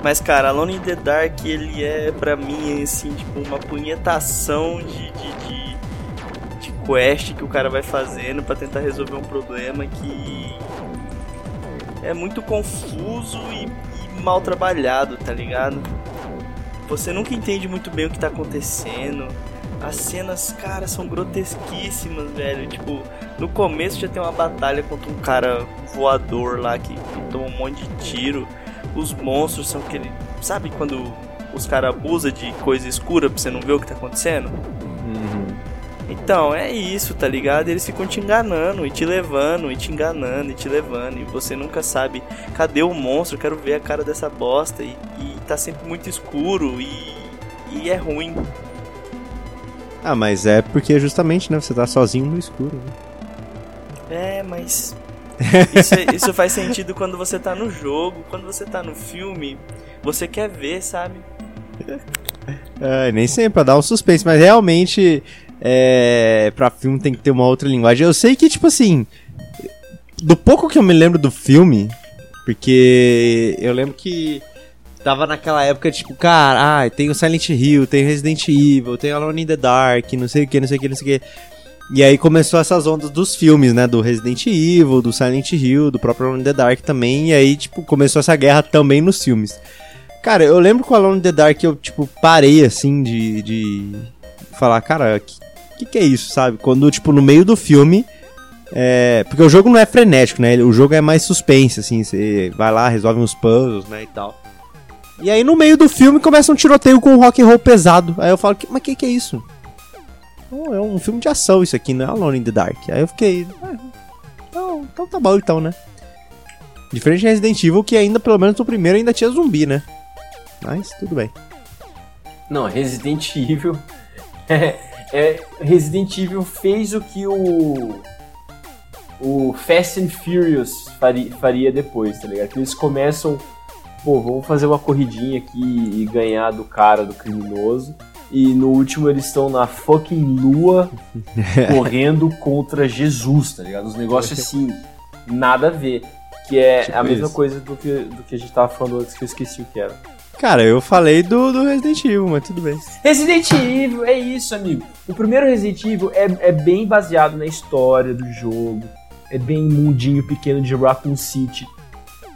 Mas, cara, Alone in the Dark, ele é pra mim, assim, tipo, uma punhetação de, de, de, de quest que o cara vai fazendo pra tentar resolver um problema que é muito confuso e, e mal trabalhado, tá ligado? Você nunca entende muito bem o que tá acontecendo. As cenas, cara, são grotesquíssimas, velho. Tipo, no começo já tem uma batalha contra um cara voador lá que, que toma um monte de tiro. Os monstros são aquele. Sabe quando os caras abusam de coisa escura pra você não ver o que tá acontecendo? Então, é isso, tá ligado? Eles ficam te enganando e te levando, e te enganando, e te levando, e você nunca sabe cadê o monstro, quero ver a cara dessa bosta, e, e tá sempre muito escuro, e, e é ruim. Ah, mas é porque justamente, né, você tá sozinho no escuro. Né? É, mas. Isso, é- isso faz sentido quando você tá no jogo, quando você tá no filme, você quer ver, sabe? É, nem sempre, pra dar um suspense, mas realmente, é, pra filme tem que ter uma outra linguagem. Eu sei que, tipo assim, do pouco que eu me lembro do filme, porque eu lembro que tava naquela época, tipo, cara, tem o Silent Hill, tem o Resident Evil, tem Alone in the Dark, não sei o que, não sei o que, não sei o que. E aí começou essas ondas dos filmes, né? Do Resident Evil, do Silent Hill, do próprio Alone in the Dark também. E aí, tipo, começou essa guerra também nos filmes. Cara, eu lembro com Alone in the Dark eu, tipo, parei, assim, de, de falar, cara, que, que que é isso, sabe? Quando, tipo, no meio do filme... É, porque o jogo não é frenético, né? O jogo é mais suspense, assim, você vai lá, resolve uns puzzles, né, e tal. E aí no meio do filme começa um tiroteio com um rock and roll pesado. Aí eu falo, mas que que é isso? Oh, é um filme de ação isso aqui, não é Alone in the Dark. Aí eu fiquei, ah, então, então tá bom então, né? Diferente de Resident Evil, que ainda, pelo menos no primeiro, ainda tinha zumbi, né? Mas tudo bem. Não, Resident Evil. É, é, Resident Evil fez o que o. O Fast and Furious faria, faria depois, tá ligado? Eles começam. Pô, vamos fazer uma corridinha aqui e ganhar do cara, do criminoso. E no último eles estão na fucking lua correndo contra Jesus, tá ligado? Os negócios assim, nada a ver. Que é Tipo a mesma isso. coisa do que, do que a gente tava falando antes que eu esqueci o que era. Cara, eu falei do, do Resident Evil, mas tudo bem. Resident Evil, é isso, amigo. O primeiro Resident Evil é, é bem baseado na história do jogo. É bem mundinho pequeno de Raccoon City.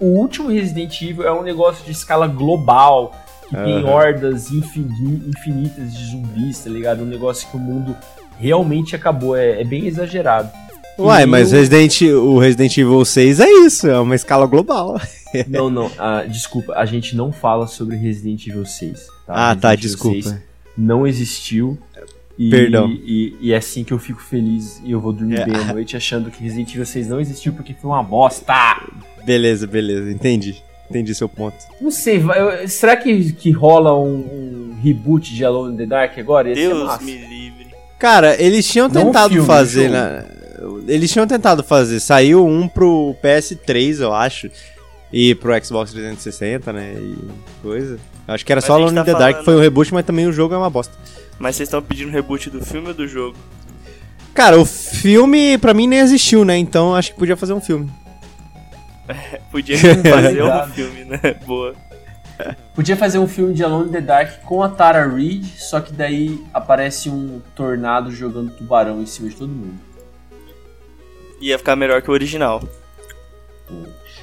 O último Resident Evil é um negócio de escala global. Que tem Aham. hordas infini- infinitas de zumbis, tá ligado? Um negócio que o mundo realmente acabou. É, é bem exagerado. Uai, E mas o- Resident, o Resident Evil 6 é isso, é uma escala global. Não, não, ah, desculpa, a gente não fala sobre Resident Evil 6. Ah, tá, Resident Evil desculpa. 6 não existiu. E, Perdão. E, e é assim que eu fico feliz e eu vou dormir É. bem à noite achando que Resident Evil 6 não existiu porque foi uma bosta. Beleza, beleza, entendi. Entendi seu ponto. Não sei, será que, que rola um, um reboot de Alone in the Dark agora? Ia ser Deus massa. me livre. Cara, eles tinham Não tentado filme, fazer, né? Eles tinham tentado fazer. Saiu um pro PS3, eu acho. E pro Xbox 360, né? E coisa. Acho que era Mas só Alone in tá the Dark que falando- foi o reboot, mas também o jogo é uma bosta. Mas vocês estão pedindo reboot do filme ou do jogo? Cara, o filme pra mim nem existiu, né? Então acho que podia fazer um filme. Podia fazer um filme, né? Boa. Podia fazer um filme de Alone in the Dark com a Tara Reid, só que daí aparece um tornado jogando tubarão em cima de todo mundo. Ia ficar melhor que o original.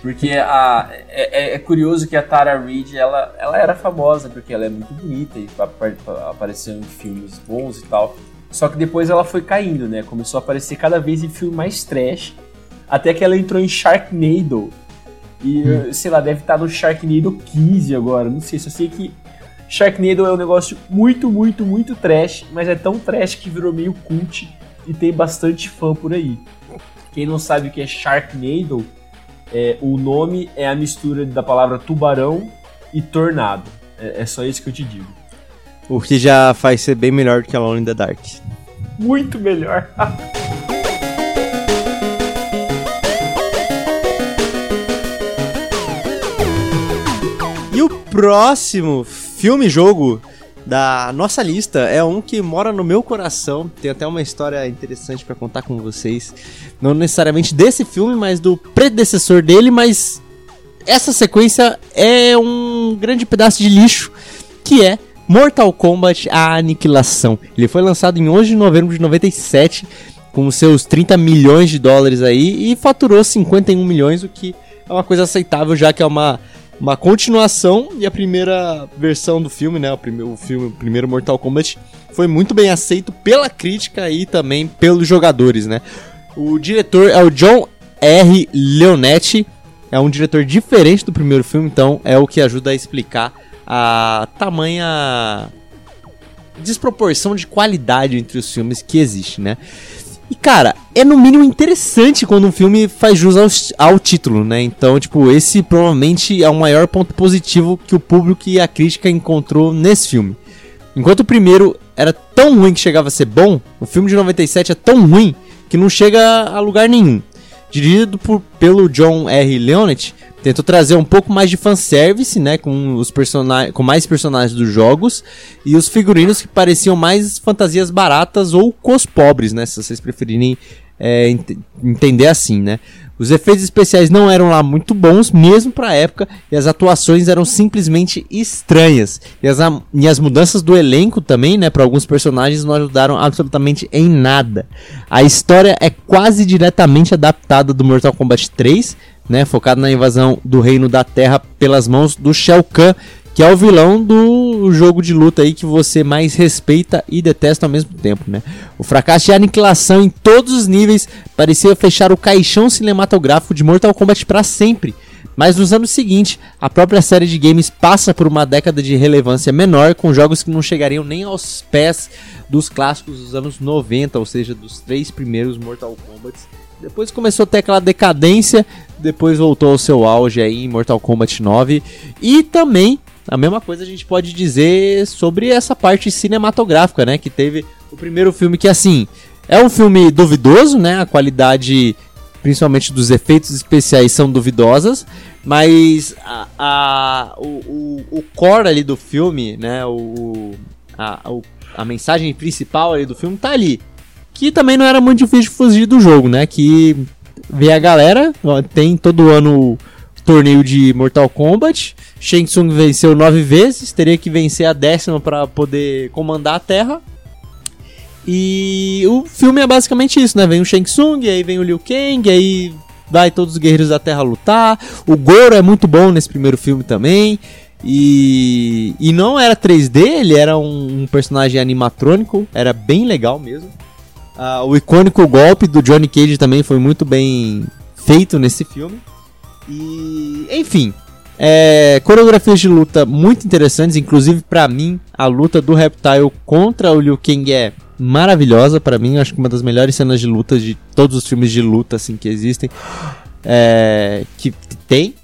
Porque a, é, é- é curioso que a Tara Reid, ela, ela era famosa porque ela é muito bonita e apa- apa- apareceu em filmes bons e tal. Só que depois ela foi caindo, né? Começou a aparecer cada vez em filme mais trash. Até que ela entrou em Sharknado. E, eh, sei lá, deve estar no Sharknado 15 agora. Não sei, só sei que Sharknado é um negócio muito, muito, muito trash. Mas é tão trash que virou meio cult e tem bastante fã por aí. Quem não sabe o que é Sharknado, é, o nome é a mistura da palavra tubarão e tornado. É, é só isso que eu te digo. O que já faz ser bem melhor do que Alone in the Dark. Muito melhor. E o próximo filme-jogo da nossa lista é um que mora no meu coração. Tem até uma história interessante pra contar com vocês. Não necessariamente desse filme, mas do predecessor dele, mas essa sequência é um grande pedaço de lixo que é Mortal Kombat A Aniquilação. Ele foi lançado em 11 de novembro de 97 com seus 30 milhões de dólares aí e faturou 51 milhões, o que é uma coisa aceitável já que é uma uma continuação e a primeira versão do filme, né? O primeiro, filme, o primeiro Mortal Kombat foi muito bem aceito pela crítica e também pelos jogadores, né? O diretor é o John R. Leonetti, é um diretor diferente do primeiro filme, então é o que ajuda a explicar a tamanha desproporção de qualidade entre os filmes que existe, né? E cara, é no mínimo interessante quando um filme faz jus ao, ao, título, né? Então, tipo, esse provavelmente é o maior ponto positivo que o público e a crítica encontrou nesse filme. Enquanto o primeiro era tão ruim que chegava a ser bom, o filme de 97 é tão ruim que não chega a lugar nenhum. Dirigido por, pelo John R. Leonetti, tentou trazer um pouco mais de fanservice, né, com os personagens, com mais personagens dos jogos e os figurinos que pareciam mais fantasias baratas ou cos pobres, né, se vocês preferirem é, ent entender assim, né. Os efeitos especiais não eram lá muito bons, mesmo para a época, e as atuações eram simplesmente estranhas. E as, e as mudanças do elenco também, né, para alguns personagens não ajudaram absolutamente em nada. A história é quase diretamente adaptada do Mortal Kombat 3, né, focado na invasão do Reino da Terra pelas mãos do Shao Kahn, que é o vilão do jogo de luta aí que você mais respeita e detesta ao mesmo tempo, né? O fracasso e a aniquilação em todos os níveis parecia fechar o caixão cinematográfico de Mortal Kombat para sempre. Mas nos anos seguintes, a própria série de games passa por uma década de relevância menor, com jogos que não chegariam nem aos pés dos clássicos dos anos 90, ou seja, dos três primeiros Mortal Kombat. Depois começou a ter aquela decadência, depois voltou ao seu auge aí em Mortal Kombat 9. E também a mesma coisa a gente pode dizer sobre essa parte cinematográfica, né? Que teve o primeiro filme que, assim, é um filme duvidoso, né? A qualidade, principalmente dos efeitos especiais, são duvidosas. Mas a, a o, o, o, core ali do filme, né? O, a, a mensagem principal ali do filme tá ali. Que também não era muito difícil fugir do jogo, né? Que vê a galera, tem todo ano torneio de Mortal Kombat. Shang Tsung venceu nove vezes, teria que vencer a décima para poder comandar a Terra. E o filme é basicamente isso, né? Vem o Shang Tsung, aí vem o Liu Kang, aí vai todos os guerreiros da Terra lutar. O Goro é muito bom nesse primeiro filme também. E, e não era 3D, ele era um, um personagem animatrônico, era bem legal mesmo. Uh, o icônico golpe do Johnny Cage também foi muito bem feito nesse filme. E, enfim, é, coreografias de luta muito interessantes, inclusive para mim a luta do Reptile contra o Liu Kang é maravilhosa para mim, acho que uma das melhores cenas de luta de todos os filmes de luta assim que existem, é, que tem.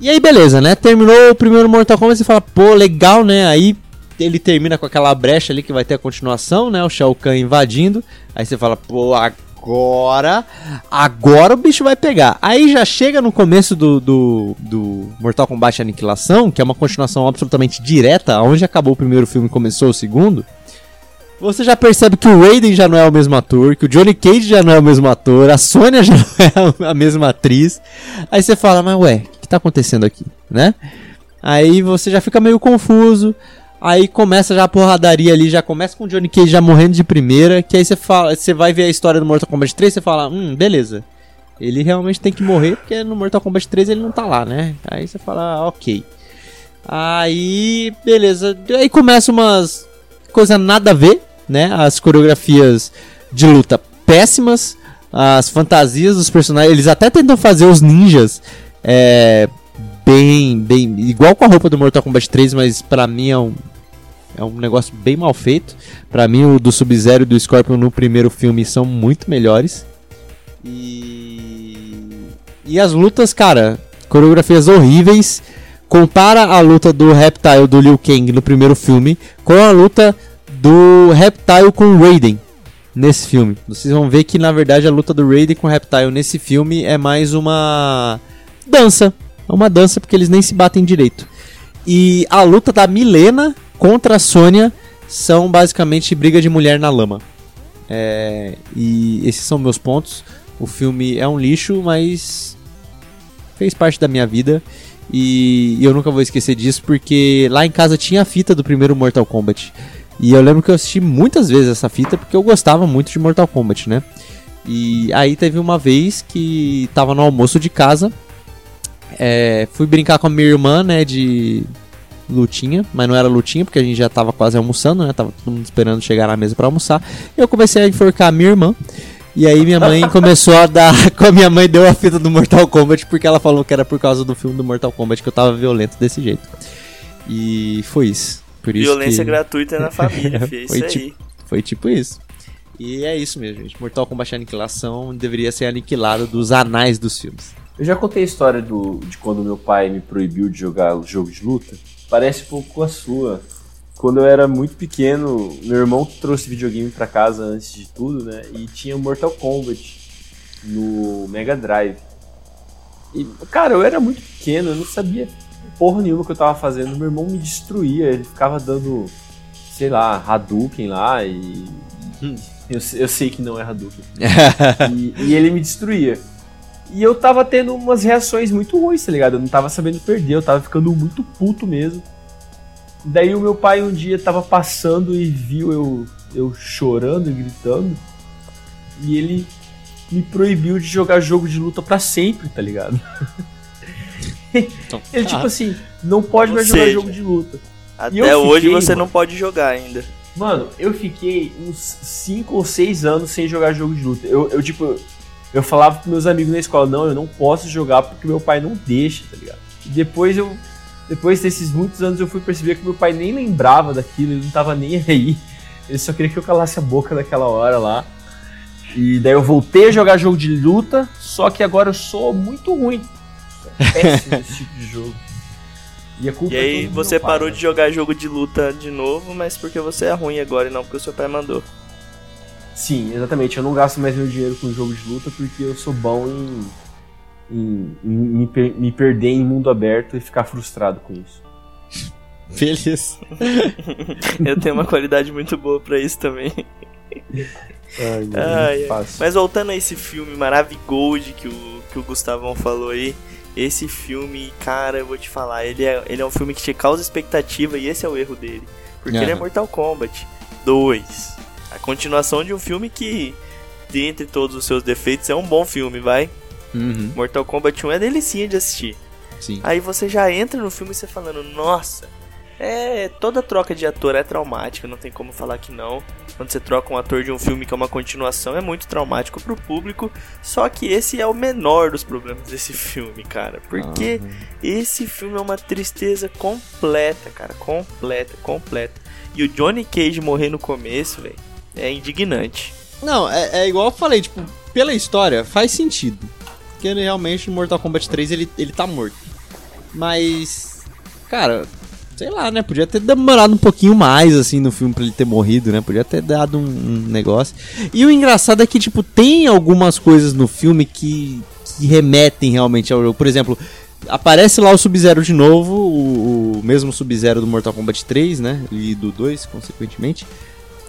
E aí beleza, né? Terminou o primeiro Mortal Kombat e fala, pô, legal, né? Aí ele termina com aquela brecha ali que vai ter a continuação, né? O Shao Kahn invadindo. Aí você fala, pô, agora. Agora o bicho vai pegar. Aí já chega no começo do, do, do, Mortal Kombat Aniquilação, que é uma continuação absolutamente direta, onde acabou o primeiro filme e começou o segundo. Você já percebe que o Raiden já não é o mesmo ator, que o Johnny Cage já não é o mesmo ator, a Sônia já não é a mesma atriz. Aí você fala, mas ué, o que tá acontecendo aqui, né? Aí você já fica meio confuso. Aí começa já a porradaria ali, já começa com o Johnny Cage já morrendo de primeira, que aí você fala, você vai ver a história do Mortal Kombat 3, você fala, hum, beleza. Ele realmente tem que morrer, porque no Mortal Kombat 3 ele não tá lá, né? Aí você fala, ah, ok. Aí, beleza. Aí começa umas coisa nada a ver, né? As coreografias de luta péssimas, as fantasias dos personagens, eles até tentam fazer os ninjas é, bem, bem igual com a roupa do Mortal Kombat 3, mas para mim é um é um negócio bem mal feito. Para mim o do Sub-Zero e do Scorpion no primeiro filme são muito melhores. E e as lutas, cara, coreografias horríveis. Compara a luta do Reptile do Liu Kang no primeiro filme com a luta do Reptile com o Raiden nesse filme. Vocês vão ver que na verdade a luta do Raiden com o Reptile nesse filme é mais uma dança é uma dança porque eles nem se batem direito. E a luta da Milena contra a Sônia são basicamente briga de mulher na lama. É, e esses são meus pontos. O filme é um lixo, mas fez parte da minha vida. E eu nunca vou esquecer disso porque lá em casa tinha a fita do primeiro Mortal Kombat. E eu lembro que eu assisti muitas vezes essa fita porque eu gostava muito de Mortal Kombat, né? E aí teve uma vez que tava no almoço de casa É, fui brincar com a minha irmã, né, de lutinha, mas não era lutinha porque a gente já tava quase almoçando, né? Tava todo mundo esperando chegar na mesa pra almoçar. Eu comecei a enforcar a minha irmã. E aí minha mãe começou a dar. Com a minha mãe deu a fita do Mortal Kombat porque ela falou que era por causa do filme do Mortal Kombat que eu tava violento desse jeito. E foi isso. Por isso Violência que... gratuita na família, filho. Foi Isso aí. tipo- Foi tipo isso. E é isso mesmo, gente. Mortal Kombat Aniquilação deveria ser aniquilado dos anais dos filmes. Eu já contei a história do, de quando meu pai me proibiu de jogar jogo de luta. Parece um pouco com a sua. Quando eu era muito pequeno, meu irmão trouxe videogame pra casa antes de tudo, né? E tinha Mortal Kombat no Mega Drive. E, cara, eu era muito pequeno, eu não sabia porra nenhuma que eu tava fazendo. Meu irmão me destruía, ele ficava dando, sei lá, Hadouken lá e. Eu, eu sei que não é Hadouken. E, e ele me destruía. E eu tava tendo umas reações muito ruins, tá ligado? Eu não tava sabendo perder, eu tava ficando muito puto mesmo. Daí o meu pai um dia tava passando e viu eu, eu chorando e gritando. E ele me proibiu de jogar jogo de luta pra sempre, tá ligado? Então, Ele tipo assim, não pode mais jogar jogo de luta. Até eu hoje fiquei, você mano. não pode jogar ainda. Mano, eu fiquei uns 5 ou 6 anos sem jogar jogo de luta. Eu, eu, tipo, eu falava pros meus amigos na escola, não, eu não posso jogar porque meu pai não deixa, tá ligado? E depois eu. Depois desses muitos anos eu fui perceber que meu pai nem lembrava daquilo, ele não tava nem aí. Ele só queria que eu calasse a boca naquela hora lá. E daí eu voltei a jogar jogo de luta, só que agora eu sou muito ruim. Sou péssimo nesse tipo de jogo. E, a culpa E é aí do você pai, parou né? de jogar jogo de luta de novo, mas porque você é ruim agora e não porque o seu pai mandou. Sim, exatamente. Eu não gasto mais meu dinheiro com jogo de luta porque eu sou bom em, em- em me, per- me perder em mundo aberto e ficar frustrado com isso. Beleza. Eu tenho uma qualidade muito boa pra isso também. Ai, meu Ai. Mas voltando a esse filme Maravigold que o, que o Gustavão falou aí, esse filme, cara, eu vou te falar, ele é, ele é um filme que te causa expectativa e esse é o erro dele. Porque ele é. Mortal Kombat 2. A continuação de um filme que, dentre todos os seus defeitos, é um bom filme, vai? Uhum, Mortal Kombat 1 é delicinha de assistir. sim. Aí você já entra no filme e você falando, nossa, é toda troca de ator é traumática, não tem como falar que não. Quando você troca um ator de um filme que é uma continuação, é muito traumático pro público. Só que esse é o menor dos problemas desse filme, cara. Porque esse filme é uma tristeza completa, cara. Completa, completa. E o Johnny Cage morrer no começo, velho, é indignante. Não, é, é igual eu falei, tipo, pela história, faz sentido. Porque realmente no Mortal Kombat 3 ele, ele tá morto. Mas, cara, sei lá, né? Podia ter demorado um pouquinho mais, assim, no filme pra ele ter morrido, né? Podia ter dado um, um negócio. E o engraçado é que, tipo, tem algumas coisas no filme que, que remetem realmente ao jogo. Por exemplo, aparece lá o Sub-Zero de novo, o, o mesmo Sub-Zero do Mortal Kombat 3, né? E do 2, consequentemente.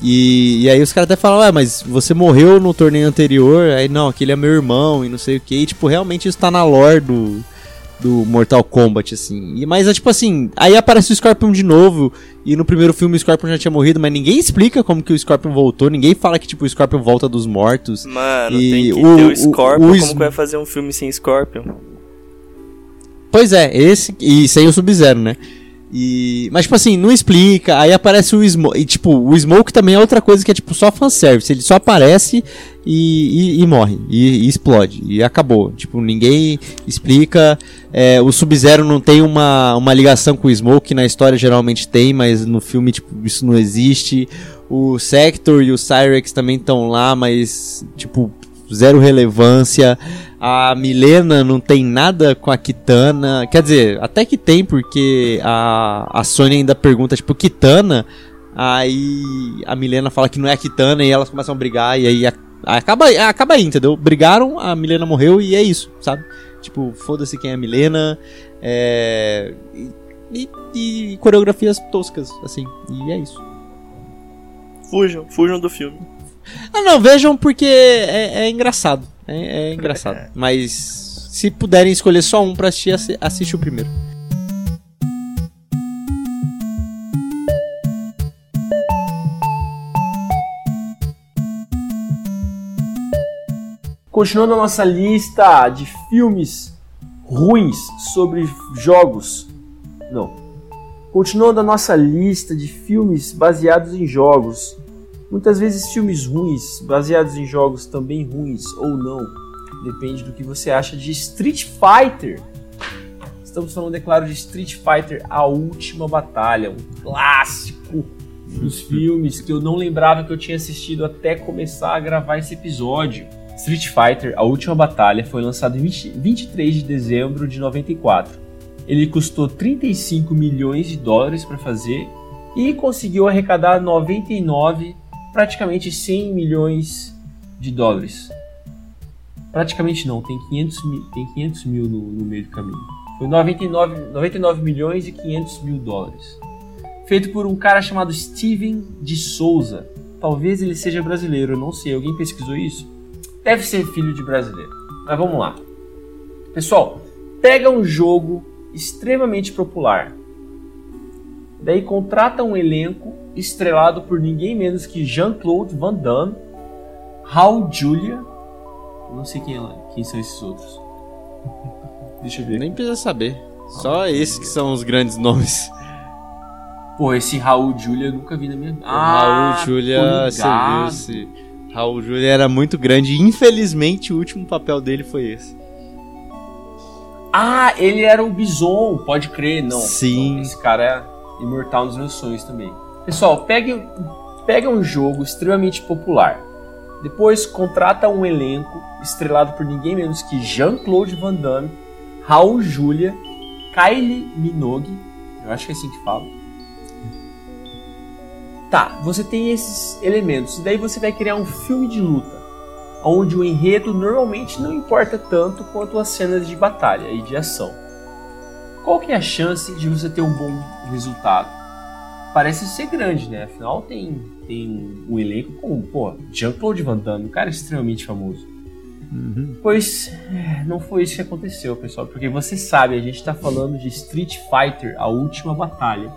E, e aí os caras até falam, ué, mas você morreu no torneio anterior, aí não, aquele é meu irmão e não sei o que. E, tipo, realmente isso tá na lore do, do Mortal Kombat, assim. E, mas é tipo assim, aí aparece o Scorpion de novo, e no primeiro filme o Scorpion já tinha morrido, mas ninguém explica como que o Scorpion voltou, ninguém fala que, tipo, o Scorpion volta dos mortos. Mano, E tem que o- ter o- o Scorpion. o Como Sm- que vai fazer um filme sem Scorpion? Pois é, esse e sem o Sub-Zero, né? E, mas, tipo assim, não explica. Aí aparece o Smoke. E, tipo, o Smoke também é outra coisa que é, tipo, só fanservice. Ele só aparece e, e, e morre. E, e explode. E acabou. Tipo, ninguém explica. É, o Sub-Zero não tem uma, uma ligação com o Smoke, na história geralmente tem, mas no filme, tipo, isso não existe. O Sector e o Cyrex também estão lá, mas, tipo, zero relevância. A Milena não tem nada com a Kitana. Quer dizer, até que tem, porque a, a Sony ainda pergunta, tipo, Kitana. Aí a Milena fala que não é a Kitana e elas começam a brigar. E aí a- acaba, acaba aí, entendeu? Brigaram, a Milena morreu e é isso, sabe? Tipo, foda-se quem é a Milena. É. E, e- e coreografias toscas, assim. E é isso. Fujam, fujam do filme. Ah, não, vejam porque é, é engraçado. É, é engraçado. Mas se puderem escolher só um pra assistir, assi- assiste o primeiro. Continuando a nossa lista de filmes ruins sobre jogos. Não. Continuando a nossa lista de filmes baseados em jogos. Muitas vezes filmes ruins, baseados em jogos também ruins ou não. Depende do que você acha de Street Fighter. Estamos falando, é claro, de Street Fighter A Última Batalha, um clássico dos filmes que eu não lembrava que eu tinha assistido até começar a gravar esse episódio. Street Fighter A Última Batalha foi lançado em 20, 23 de dezembro de 94. Ele custou 35 milhões de dólares para fazer e conseguiu arrecadar 99, praticamente 100 milhões de dólares. Praticamente não, tem 500 mil, tem 500 mil no, no meio do caminho. Foi 99, 99 milhões e 500 mil dólares. Feito por um cara chamado Steven de Souza. Talvez ele seja brasileiro, eu não sei. Alguém pesquisou isso? Deve ser filho de brasileiro. Mas vamos lá. Pessoal, pega um jogo extremamente popular. Daí contrata um elenco estrelado por ninguém menos que Jean-Claude Van Damme, Raul Julia, não sei quem, é, quem são esses outros. Deixa eu ver. Nem precisa saber. Só esses que são os grandes nomes. Pô, esse Raul Julia eu nunca vi na minha vida. Ah, Raul Julia, você viu esse. Raul Julia era muito grande e infelizmente o último papel dele foi esse. Ah, ele era o Bison, pode crer, não. Sim. Não, esse cara é imortal nos meus sonhos também. Pessoal, pegue, pega um jogo extremamente popular. Depois contrata um elenco estrelado por ninguém menos que Jean-Claude Van Damme Raul Julia, Kylie Minogue, eu acho que é assim que fala. Tá, você tem esses elementos, e daí você vai criar um filme de luta, onde o enredo normalmente não importa tanto quanto as cenas de batalha e de ação. Qual que é a chance de você ter um bom resultado? Parece ser grande, né? Afinal, tem, tem um elenco com, pô, Jean-Claude Van Damme, um cara extremamente famoso. Uhum. Pois é, não foi isso que aconteceu, pessoal, porque você sabe, a gente está falando de Street Fighter, a última batalha.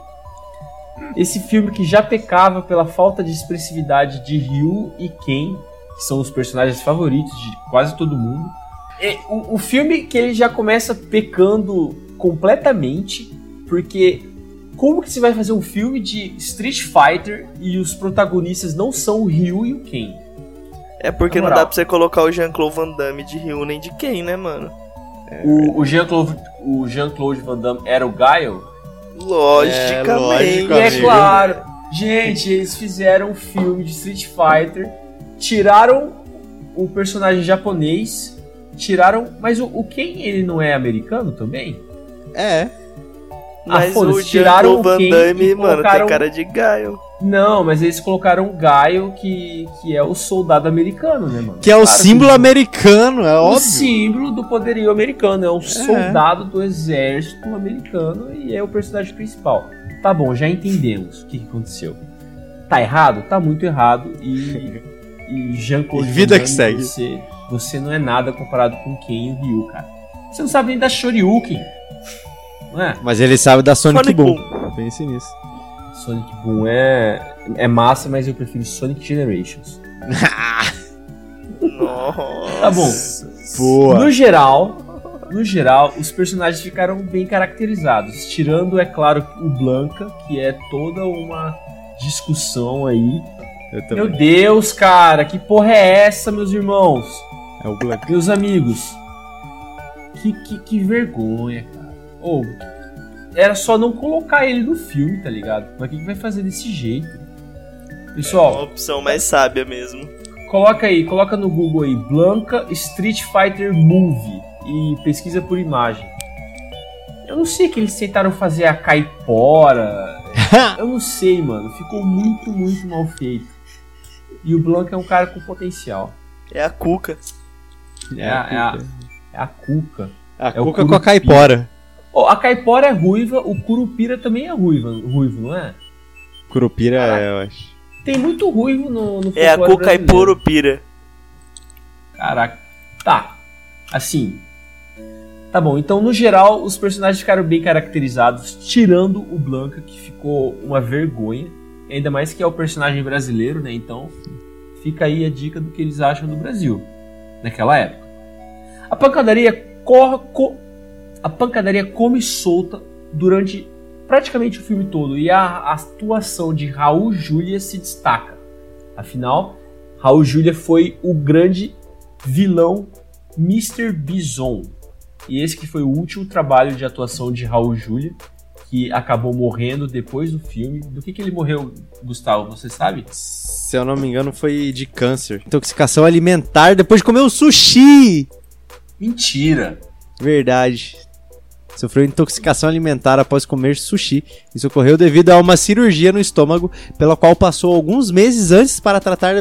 Esse filme que já pecava pela falta de expressividade de Ryu e Ken, que são os personagens favoritos de quase todo mundo. E o, o filme que ele já começa pecando completamente, porque como que você vai fazer um filme de Street Fighter e os protagonistas não são o Ryu e o Ken? É porque não dá pra você colocar o Jean-Claude Van Damme de Ryu nem de quem, né, mano? É o, o Jean-Claude Jean Van Damme era o Gaio? Logicamente. É, logicamente. E é claro. Gente, eles fizeram um filme de Street Fighter, tiraram o personagem japonês, tiraram... Mas o, o Ken, ele não é americano também? É. Mas ah, o tiraram o Van Damme, mano, tem cara de Gaio. Não, mas eles colocaram o Gaio, que, que é o soldado americano, né, mano? Que é o claro símbolo que... americano, é o óbvio. O símbolo do poderio americano, é um é. soldado do exército americano e é o personagem principal. Tá bom, já entendemos o que, que aconteceu. Tá errado? Tá muito errado e, e Jean-Claude Vida que segue. Você, você não é nada comparado com quem o Ryu, cara. Você não sabe nem da Shoryuken. É? Mas ele sabe da Sonic, Sonic Boom. Boom. Pense nisso. Sonic Boom é, é massa, mas eu prefiro Sonic Generations. Nossa. Tá bom. Boa. No geral, no geral, os personagens ficaram bem caracterizados, tirando, é claro, o Blanca, que é toda uma discussão aí. Meu Deus, cara, que porra é essa, meus irmãos? É o Blanca. Meus amigos. Que, que, que vergonha, oh, era só não colocar ele no filme, tá ligado? Mas o que, que vai fazer desse jeito? Pessoal. É uma opção mais sábia mesmo. Coloca aí, coloca no Google aí, Blanca Street Fighter Movie e pesquisa por imagem. Eu não sei que eles tentaram fazer a caipora. Eu não sei, mano. Ficou muito, muito mal feito. E o Blanca é um cara com potencial. É a Cuca. É, é, a, é, a, é a Cuca. A é Cuca com a caipora. Oh, a caipora é ruiva, o curupira também é ruiva, ruivo, não é? Curupira é, eu acho. Tem muito ruivo no, no É a cucaipurupira. Caraca. Tá. Assim. Tá bom, então no geral os personagens ficaram bem caracterizados, tirando o Blanca, que ficou uma vergonha. Ainda mais que é o personagem brasileiro, né? Então fica aí a dica do que eles acham do Brasil naquela época. A pancadaria corre, co a pancadaria come solta durante praticamente o filme todo e a atuação de Raul Julia se destaca. Afinal, Raul Julia foi o grande vilão Mr. Bison. E esse que foi o último trabalho de atuação de Raul Julia, que acabou morrendo depois do filme. Do que, que ele morreu, Gustavo? Você sabe? Se eu não me engano, foi de câncer. Intoxicação alimentar depois de comer o sushi. Mentira! Verdade. Sofreu intoxicação alimentar após comer sushi. Isso ocorreu devido a uma cirurgia no estômago, pela qual passou alguns meses antes para tratar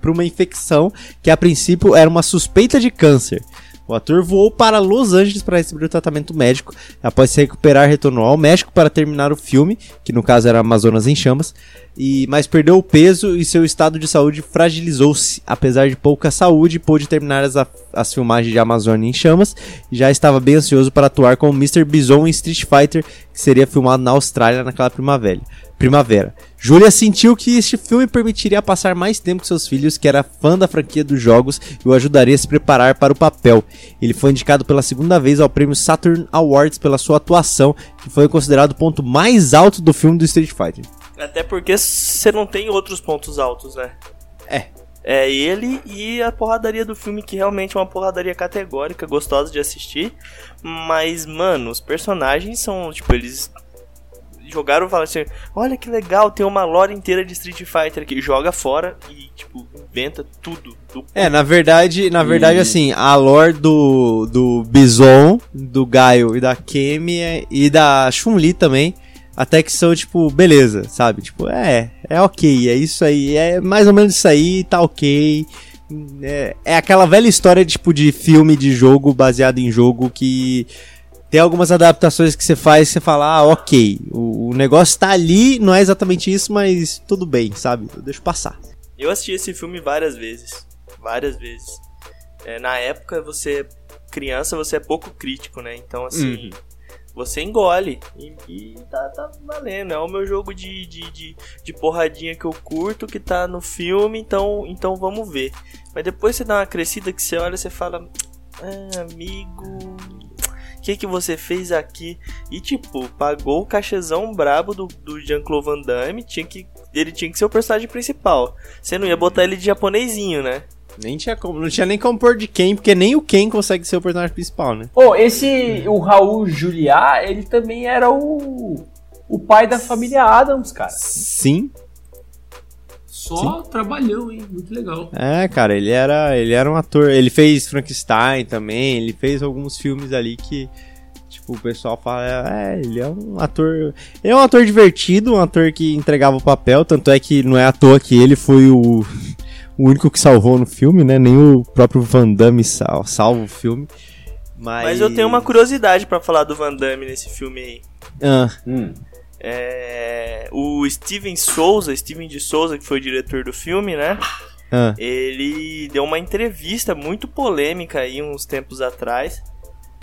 por uma infecção que a princípio era uma suspeita de câncer. O ator voou para Los Angeles para receber o tratamento médico. Após se recuperar, retornou ao México para terminar o filme, que no caso era Amazonas em Chamas, e mas perdeu o peso e seu estado de saúde fragilizou-se. Apesar de pouca saúde, pôde terminar as, as filmagens de Amazônia em Chamas e já estava bem ansioso para atuar como Mr. Bison em Street Fighter, que seria filmado na Austrália naquela primavera primavera. Julia sentiu que este filme permitiria passar mais tempo com seus filhos, que era fã da franquia dos jogos, e o ajudaria a se preparar para o papel. Ele foi indicado pela segunda vez ao prêmio Saturn Awards pela sua atuação, que foi considerado o ponto mais alto do filme do Street Fighter. Até porque você não tem outros pontos altos, né? É. É ele e a porradaria do filme, que realmente é uma porradaria categórica, gostosa de assistir. Mas, mano, os personagens são, tipo, eles jogaram e falaram assim: olha que legal, tem uma lore inteira de Street Fighter aqui. Joga fora e, tipo, inventa tudo. Do... É, na verdade, na verdade, e... assim, a lore do, do Bison, do Gaio e da Kemi é, e da Chun-Li também. Até que são, tipo, beleza, sabe? Tipo, é, é ok, é isso aí, é mais ou menos isso aí, tá ok. É, é aquela velha história, tipo, de filme, de jogo, baseado em jogo que tem algumas adaptações que você faz e você fala, ah, ok, o, o, negócio tá ali, não é exatamente isso, mas tudo bem, sabe? Eu deixo passar. Eu assisti esse filme várias vezes. Várias vezes. É, na época, você, criança, você é pouco crítico, né? Então, assim, uhum. Você engole e, e tá, tá, valendo. É o meu jogo de, de, de, de, porradinha que eu curto, que tá no filme, então, então vamos ver. Mas depois você dá uma crescida que você olha e você fala, ah, amigo, que que você fez aqui? E tipo, pagou o cachezão brabo do, do Jean-Claude Van Damme, tinha que, ele tinha que ser o personagem principal. Você não ia botar ele de japonesinho, né? Nem tinha como, não tinha nem como pôr de Ken, porque nem o Ken consegue ser o personagem principal, né? Pô, oh, esse, o Raul Juliá, ele também era o, o pai da família Adams, cara. Sim, só Sim. trabalhão, hein? Muito legal. É, cara, ele era, ele era um ator. Ele fez Frankenstein também, ele fez alguns filmes ali que. Tipo, o pessoal fala, é, ele é um ator. Ele é um ator divertido, um ator que entregava o papel, tanto é que não é à toa que ele foi o, o único que salvou no filme, né? Nem o próprio Van Damme sal, salva o filme. Mas... Mas eu tenho uma curiosidade para falar do Van Damme nesse filme aí. Ah. Hum. É, o Steven Souza, Steven de Souza, que foi o diretor do filme, né? Ah. Ele deu uma entrevista muito polêmica aí uns tempos atrás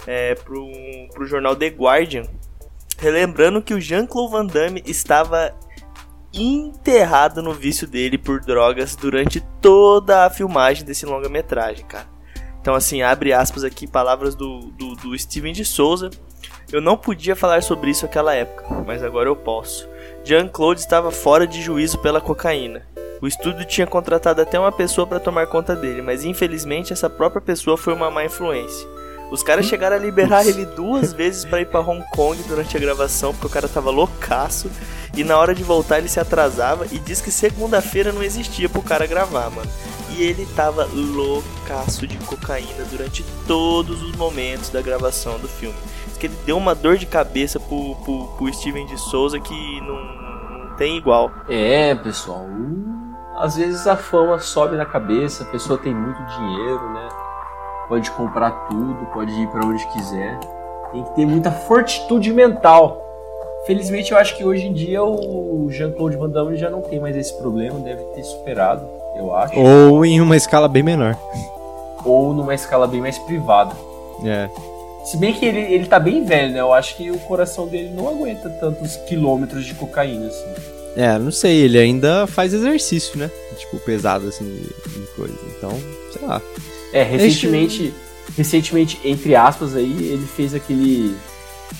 é, pro, pro jornal The Guardian, relembrando que o Jean-Claude Van Damme estava enterrado no vício dele por drogas durante toda a filmagem desse longa-metragem, cara. Então, assim, abre aspas aqui, palavras do, do, do Steven de Souza, eu não podia falar sobre isso naquela época, mas agora eu posso. Jean-Claude estava fora de juízo pela cocaína. O estúdio tinha contratado até uma pessoa para tomar conta dele, mas infelizmente essa própria pessoa foi uma má influência. Os caras chegaram a liberar ele duas vezes para ir para Hong Kong durante a gravação, porque o cara tava loucaço. E na hora de voltar ele se atrasava e diz que segunda-feira não existia pro cara gravar, mano. E ele tava loucaço de cocaína durante todos os momentos da gravação do filme que ele deu uma dor de cabeça pro, pro, pro Steven de Souza que não, não tem igual. É, pessoal. Às vezes a fama sobe na cabeça, a pessoa tem muito dinheiro, né? Pode comprar tudo, pode ir para onde quiser. Tem que ter muita fortitude mental. Felizmente eu acho que hoje em dia o Jean-Claude Van Damme já não tem mais esse problema, deve ter superado, eu acho. Ou em uma escala bem menor. Ou numa escala bem mais privada. É. Se bem que ele, ele tá bem velho, né? Eu acho que o coração dele não aguenta tantos quilômetros de cocaína, assim. É, não sei, ele ainda faz exercício, né? Tipo, pesado, assim, de coisa. Então, sei lá. É, recentemente, recentemente, entre aspas, aí, ele fez aquele.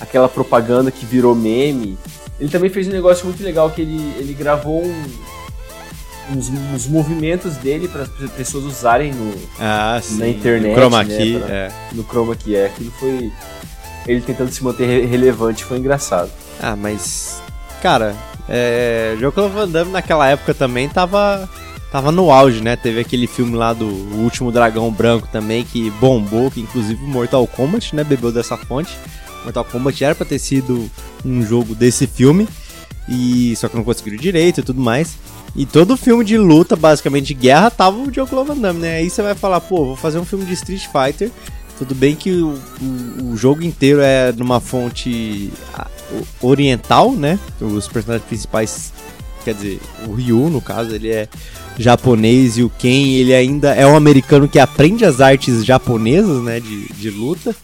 aquela propaganda que virou meme. Ele também fez um negócio muito legal que ele, ele gravou um, uns, uns movimentos dele para as pessoas usarem no, Ah, sim. na internet. No Chroma né, Key, pra- é. No Chroma Key, é. Aquilo foi. Ele tentando se manter re- relevante, foi engraçado. Ah, mas. Cara, é. Jean-Claude Van Damme naquela época também tava. Tava no auge, né? Teve aquele filme lá do Último Dragão Branco também, que bombou, que inclusive Mortal Kombat, né? Bebeu dessa fonte. Mortal Kombat era pra ter sido um jogo desse filme. E só que não conseguiram direito e tudo mais. E todo filme de luta, basicamente de guerra, tava o Jean-Claude Van Damme, né? Aí você vai falar, pô, vou fazer um filme de Street Fighter. Tudo bem que o, o, o jogo inteiro é numa fonte ah, oriental, né? Os personagens principais, quer dizer, o Ryu, no caso, ele é japonês e o Ken, ele ainda é um americano que aprende as artes japonesas, né? De, de luta.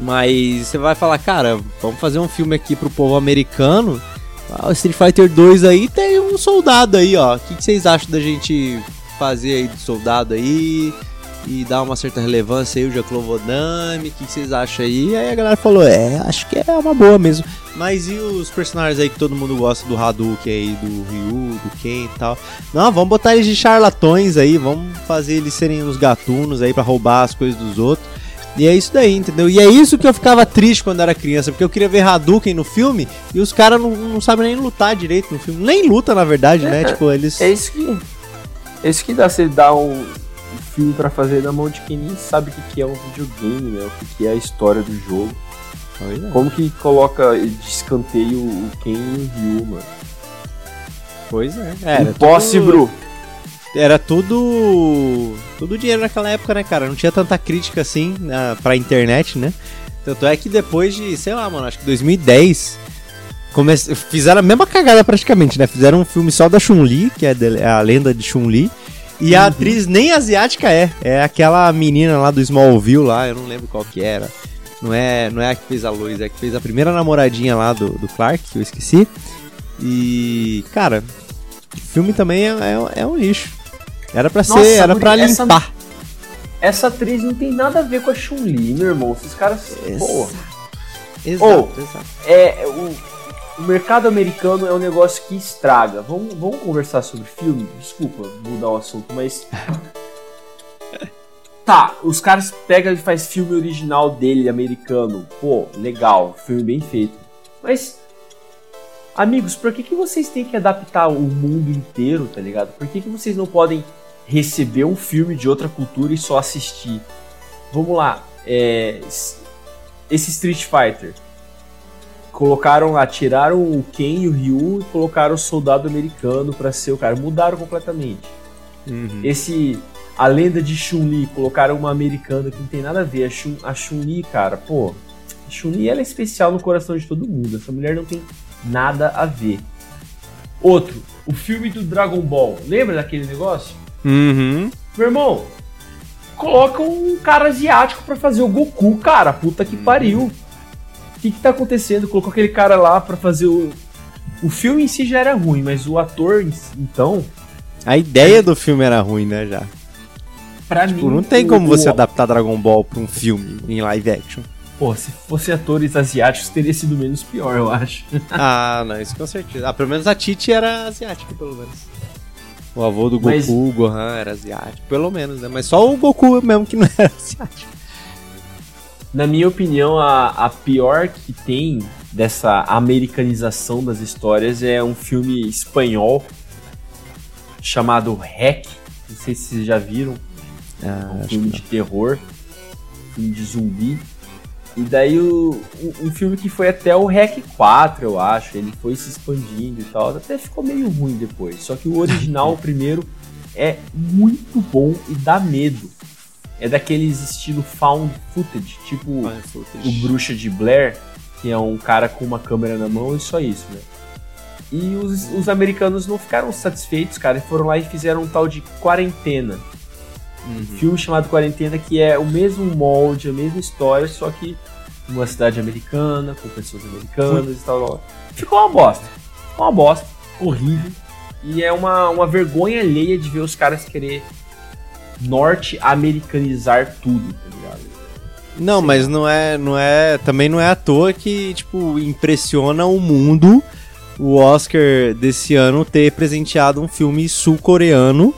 Mas você vai falar, cara, vamos fazer um filme aqui pro povo americano. Ah, o Street Fighter 2 aí tem um soldado aí, ó. O que, que vocês acham da gente fazer aí do soldado aí? E dar uma certa relevância aí, o Damme, o que, vocês acham aí? Aí a galera falou, é, acho que é uma boa mesmo. Mas e os personagens aí que todo mundo gosta do Hadouken aí, do Ryu, do Ken e tal? Não, vamos botar eles de charlatões aí, vamos fazer eles serem os gatunos aí pra roubar as coisas dos outros. E é isso daí, entendeu? E é isso que eu ficava triste quando era criança, porque eu queria ver Hadouken no filme e os caras não, não sabem nem lutar direito no filme. Nem luta, na verdade, né? Tipo, eles. É isso que. É isso que dá você dar um, um filme pra fazer na mão de quem nem sabe o que, que é um videogame, né? O que, que é a história do jogo. É. Como que coloca de escanteio o Ken e o Ryu, mano? Pois é. Era Impossible! tudo- Era tudo. Tudo dinheiro naquela época, né, cara? Não tinha tanta crítica assim na, pra internet, né? Tanto é que depois de, sei lá, mano, acho que 2010. Come... Fizeram a mesma cagada praticamente, né? Fizeram um filme só da Chun-Li, que é a lenda de Chun-Li. E a atriz nem asiática é. É aquela menina lá do Smallville lá, eu não lembro qual que era. Não é, não é a que fez a Lois, é a que fez a primeira namoradinha lá do, do Clark, que eu esqueci. E, cara, o filme também é, é, é um lixo. Era pra Nossa, ser, era pra limpar. Essa atriz não tem nada a ver com a Chun-Li, meu irmão. Esses caras. Pô, Exato, Ô. exato. é. O, o mercado americano é um negócio que estraga. Vamos, vamos conversar sobre filme? Desculpa mudar o assunto, mas. Tá, os caras pegam e faz filme original dele, americano. Pô, legal, filme bem feito. Mas, amigos, por que, que vocês têm que adaptar o mundo inteiro, tá ligado? Por que, que vocês não podem receber um filme de outra cultura e só assistir? Vamos lá, é, esse Street Fighter. Colocaram lá, tiraram o Ken e o Ryu e colocaram o soldado americano pra ser o cara. Mudaram completamente. Uhum. Esse. A lenda de Chun-Li, colocaram uma americana que não tem nada a ver. A Chun- A Chun-Li, cara, pô. A Chun-Li ela é especial no coração de todo mundo. Essa mulher não tem nada a ver. Outro, o filme do Dragon Ball. Lembra daquele negócio? Uhum. Meu irmão, coloca um cara asiático pra fazer o Goku, cara. Puta que pariu. O que que tá acontecendo? Colocou aquele cara lá pra fazer o. O filme em si já era ruim, mas o ator, então, A ideia do filme era ruim, né, já. pra Tipo, mim. não tem o- como você o- adaptar Dragon Ball pra um filme em live action. Pô, se fosse atores asiáticos, teria sido menos pior, eu acho. ah, não, isso com certeza. Ah, pelo menos a Titi era asiática, pelo menos. O avô do Goku, Mas- o Gohan, era asiático, pelo menos, né? Mas só o Goku mesmo que não era asiático. Na minha opinião, a, a pior que tem dessa americanização das histórias é um filme espanhol chamado Hack. Não sei se vocês já viram. É Ah, um acho filme de terror, filme de zumbi. E daí o, um, um filme que foi até o Hack 4, eu acho. Ele foi se expandindo e tal. Até ficou meio ruim depois. Só que o original, o primeiro, é muito bom e dá medo. É daqueles estilo found footage, tipo não. o Bruxa de Blair, que é um cara com uma câmera na mão e só isso, né? E os, os americanos não ficaram satisfeitos, cara, e foram lá e fizeram um tal de Quarentena. Uhum. Filme chamado Quarentena, que é o mesmo molde, a mesma história, só que numa cidade americana, com pessoas americanas e tal. tal. Ficou uma bosta. Ficou uma bosta. Horrível. E é uma, uma vergonha alheia de ver os caras querer norte-americanizar tudo, tá ligado? Não, mas não é, não é, também não é à toa que, tipo, impressiona o mundo o Oscar desse ano ter presenteado um filme sul-coreano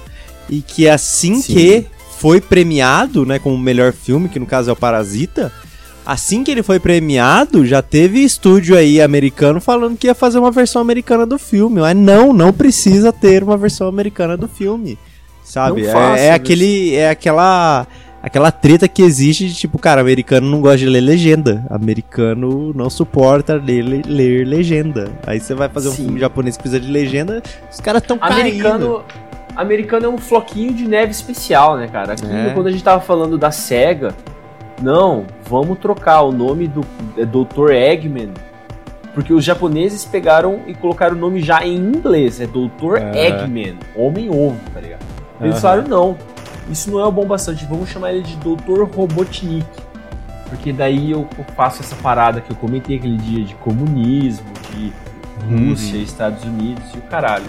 e que assim Sim. que foi premiado, né, como melhor filme, que no caso é o Parasita, assim que ele foi premiado, já teve estúdio aí americano falando que ia fazer uma versão americana do filme. Mas não, não precisa ter uma versão americana do filme. Sabe? É- é, aquele é aquela aquela treta que existe de tipo, cara, americano não gosta de ler legenda. Americano não suporta ler, ler, ler legenda. Aí você vai fazer um Sim. filme japonês que precisa de legenda, os caras tão caindo. Americano, americano é um floquinho de neve especial, né, cara? Aqui, É. quando a gente tava falando da SEGA, não, vamos trocar o nome do é Dr. Eggman. Porque os japoneses pegaram e colocaram o nome já em inglês. É Dr. É. Eggman, Homem-Ovo, tá ligado? Eles falaram, não, isso não é o bom bastante, vamos chamar ele de Dr. Robotnik. Porque daí eu faço essa parada que eu comentei aquele dia de comunismo, de Rússia, Uhum. Estados Unidos e o caralho.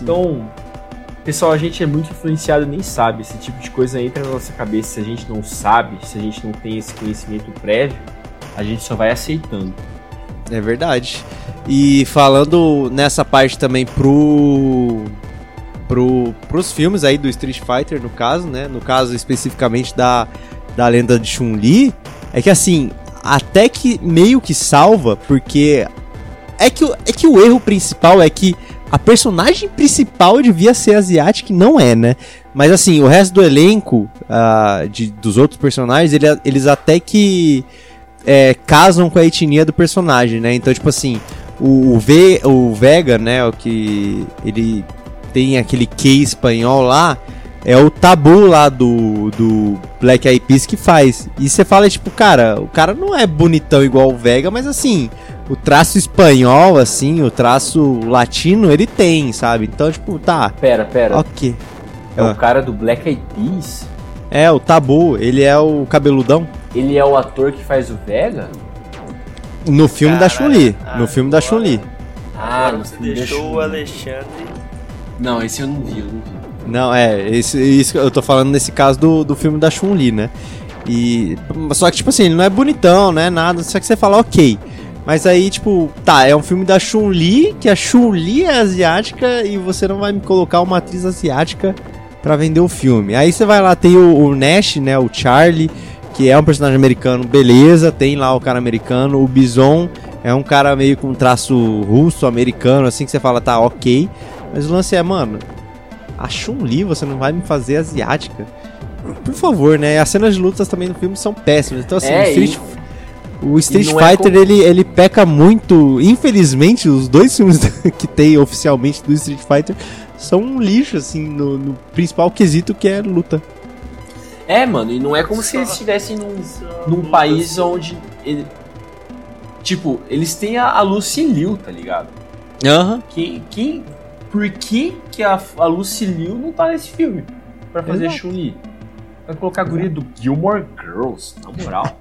Então, pessoal, a gente é muito influenciado nem sabe. Esse tipo de coisa entra na nossa cabeça. Se a gente não sabe, se a gente não tem esse conhecimento prévio, a gente só vai aceitando. É verdade. E falando nessa parte também pro, pro pros filmes aí do Street Fighter, no caso, né? No caso especificamente da, da lenda de Chun-Li, é que assim, até que meio que salva, porque é que, é que o erro principal é que a personagem principal devia ser asiática e não é, né? Mas assim, o resto do elenco ah, de, dos outros personagens, ele- eles até que é, casam com a etnia do personagem, né? Então, tipo assim, o, o, v, o Vega, né? O que ele tem aquele Q espanhol lá, é o tabu lá do, do Black Eyed Peas que faz. E você fala, tipo, cara, o cara não é bonitão igual o Vega, mas assim, o traço espanhol, assim, o traço latino, ele tem, sabe? Então, tipo, tá, Pera, pera. ok. É Ah. o cara do Black Eyed Peas? É, o tabu, ele é o cabeludão. Ele é o ator que faz o Vega? No filme da Caralho, Chun-Li. ah, No filme da agora- Chun-Li. Ah, Agora no você da deixou o Chun-Li. Alexandre. Não, esse eu não vi, eu não vi. Não, é, isso que eu tô falando nesse caso do, do filme da Chun-Li, né? E. Só que, tipo assim, ele não é bonitão, né? Nada, só que você fala, ok. Mas aí, tipo, tá, é um filme da Chun-Li, que a Chun-Li é asiática e você não vai me colocar uma atriz asiática pra vender o filme. Aí você vai lá, tem o, o Nash, né? O Charlie, que é um personagem americano, beleza, tem lá o cara americano. O Bison é um cara meio com traço russo, americano, assim, que você fala, tá, ok. Mas o lance é, mano, a Chun-Li você não vai me fazer asiática. Por favor, né? As cenas de lutas também no filme são péssimas. Então, assim, É, o Street, o Street é Fighter, como- ele, ele peca muito. Infelizmente, os dois filmes que tem oficialmente do Street Fighter são um lixo, assim, no, no principal quesito que é luta. É, mano, e não é como se eles estivessem num, num país onde. ele- tipo, eles têm a, a Lucy Liu, tá ligado? Aham. Que, que, por que, que a, a Lucy Liu não tá nesse filme? Pra fazer Exato. Chun-Li? Vai colocar a guria do Gilmore Girls, na moral.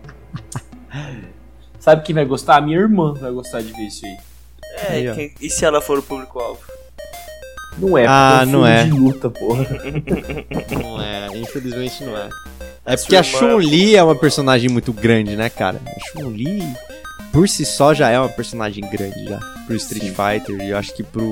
Sabe quem vai gostar? A minha irmã vai gostar de ver isso aí. É, Aí, e se ela for o público-alvo? Não é, Ah, porque é um não filme é. de luta, porra. Não é, infelizmente não é. É porque a Chun-Li é uma personagem muito grande, né, cara? A Chun-Li, por si só, já é uma personagem grande já. Pro Street Sim. Fighter e eu acho que pro,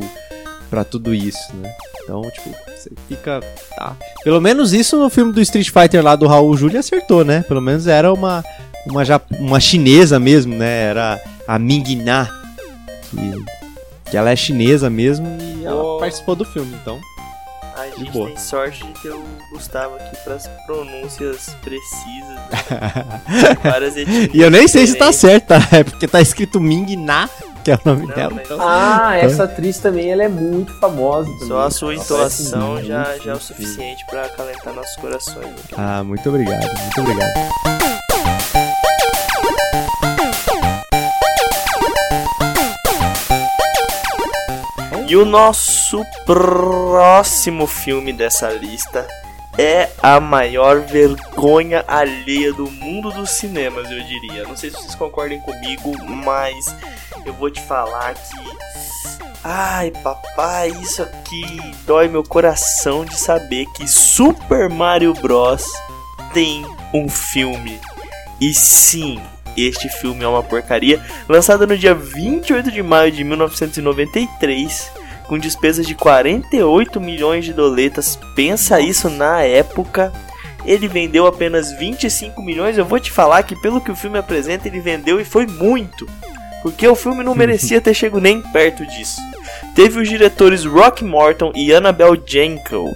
pra tudo isso, né? Então, tipo, você fica. Tá. Pelo menos isso no filme do Street Fighter lá do Raul Júlia acertou, né? Pelo menos era uma, uma, jap- uma chinesa mesmo, né? Era a Ming Na. Que, que ela é chinesa mesmo e ela Oh. participou do filme, então. A gente boa. tem sorte de ter o Gustavo aqui pras pronúncias precisas. né? E eu nem sei se tá certo, tá? É porque tá escrito Ming Na, que é o nome Não, dela. Então... Ah, essa atriz também, ela é muito famosa também. Só a sua entoação já, já é o suficiente pra acalentar nossos corações. aqui. Ah, muito obrigado, muito obrigado. E o nosso próximo filme dessa lista é a maior vergonha alheia do mundo dos cinemas, eu diria. Não sei se vocês concordem comigo, mas eu vou te falar que Ai, papai, isso aqui dói meu coração de saber que Super Mario Bros. tem um filme. E sim, este filme é uma porcaria. Lançado no dia 28 de maio de 1993, com despesas de 48 milhões de doletas. Pensa isso na época. Ele vendeu apenas 25 milhões. Eu vou te falar que, pelo que o filme apresenta, ele vendeu e foi muito. Porque o filme não merecia ter chegado nem perto disso. Teve os diretores Rock Morton e Annabelle Jankel.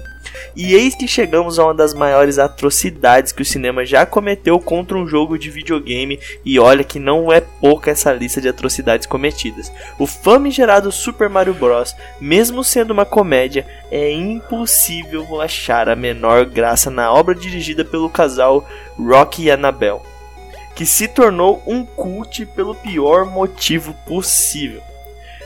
E eis que chegamos a uma das maiores atrocidades que o cinema já cometeu contra um jogo de videogame, e olha que não é pouca essa lista de atrocidades cometidas. O famigerado Super Mario Bros., mesmo sendo uma comédia, é impossível achar a menor graça na obra dirigida pelo casal Rock e Annabelle, que se tornou um cult pelo pior motivo possível.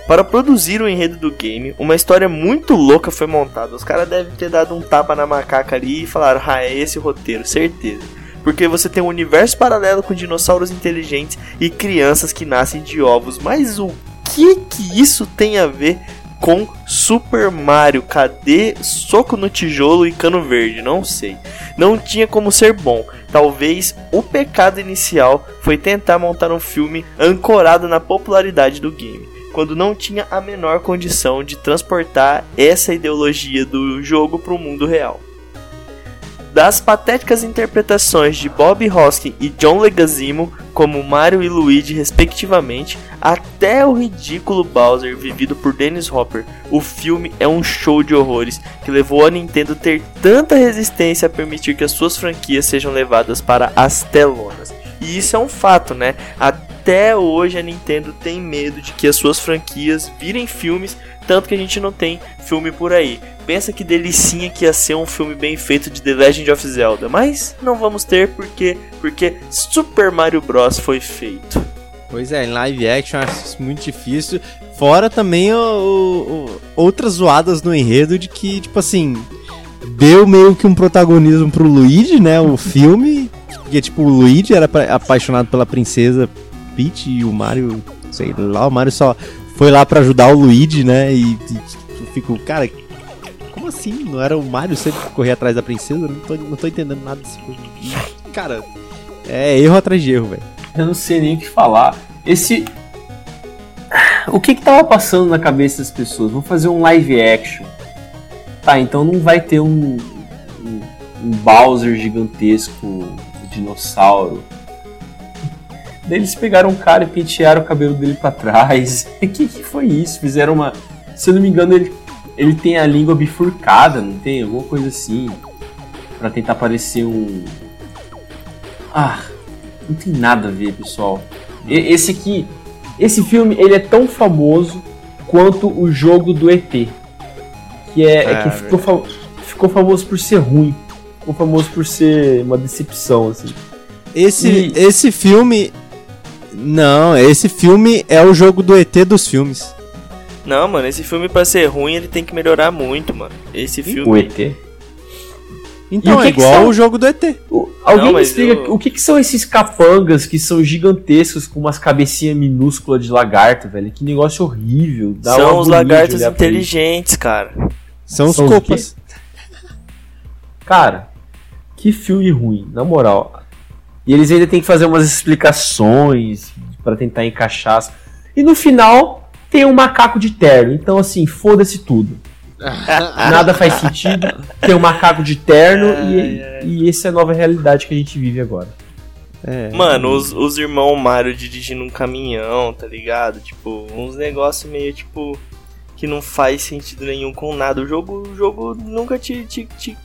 Para produzir o enredo do game, uma história muito louca foi montada. Os caras devem ter dado um tapa na macaca ali e falaram: Ah, é esse o roteiro, certeza. Porque você tem um universo paralelo com dinossauros inteligentes e crianças que nascem de ovos. Mas o que que isso tem a ver com Super Mario? Cadê soco no tijolo e cano verde? Não sei. Não tinha como ser bom. Talvez o pecado inicial foi tentar montar um filme ancorado na popularidade do game quando não tinha a menor condição de transportar essa ideologia do jogo para o mundo real. Das patéticas interpretações de Bob Hoskin e John Leguizamo como Mario e Luigi respectivamente, até o ridículo Bowser vivido por Dennis Hopper, o filme é um show de horrores que levou a Nintendo ter tanta resistência a permitir que as suas franquias sejam levadas para as telonas. E isso é um fato, né? Até hoje a Nintendo tem medo de que as suas franquias virem filmes, tanto que a gente não tem filme por aí. Pensa que delicinha que ia ser um filme bem feito de The Legend of Zelda, mas não vamos ter porque porque Super Mario Bros foi feito. Pois é, em live action acho isso muito difícil. Fora também o, o, outras zoadas no enredo de que, tipo assim, deu meio que um protagonismo pro Luigi, né? O filme. Porque, tipo, o Luigi era apaixonado pela princesa Peach e o Mario, sei lá, o Mario só foi lá para ajudar o Luigi, né? E, e eu fico, cara, como assim? Não era o Mario sempre correr atrás da princesa? Não tô, não tô entendendo nada desse coisa. Cara, é erro atrás de erro, velho. Eu não sei nem o que falar. Esse. O que que tava passando na cabeça das pessoas? Vamos fazer um live action. Tá, então não vai ter um, um, um Bowser gigantesco, um dinossauro. Daí eles pegaram um cara e pentearam o cabelo dele para trás. O que, que foi isso? Fizeram uma. Se eu não me engano, ele, ele tem a língua bifurcada, não tem? Alguma coisa assim. para tentar parecer um. Ah, não tem nada a ver, pessoal. Esse aqui. Esse filme ele é tão famoso quanto o jogo do ET. Que é, é, é que ficou, ficou famoso por ser ruim. Ficou famoso por ser uma decepção, assim. Esse, e... esse filme. Não, esse filme é o jogo do ET dos filmes. Não, mano, esse filme pra ser ruim ele tem que melhorar muito, mano. Esse filme. O ET? Então é igual são... o jogo do ET. O, alguém Não, me explica eu... o que, que, são esses capangas que são gigantescos com umas cabecinhas minúsculas de lagarto, velho? Que negócio horrível. Dá são os lagartos inteligentes, cara. São, são os copas. Cara, que filme ruim, na moral. E eles ainda têm que fazer umas explicações para tentar encaixar. E no final tem um macaco de terno. Então, assim, foda-se tudo. Nada faz sentido. Tem um macaco de terno e, e essa é a nova realidade que a gente vive agora. É. Mano, os, os irmãos Mario dirigindo um caminhão, tá ligado? Tipo, uns negócios meio tipo. que não faz sentido nenhum com nada. O jogo, o jogo nunca te, te, te,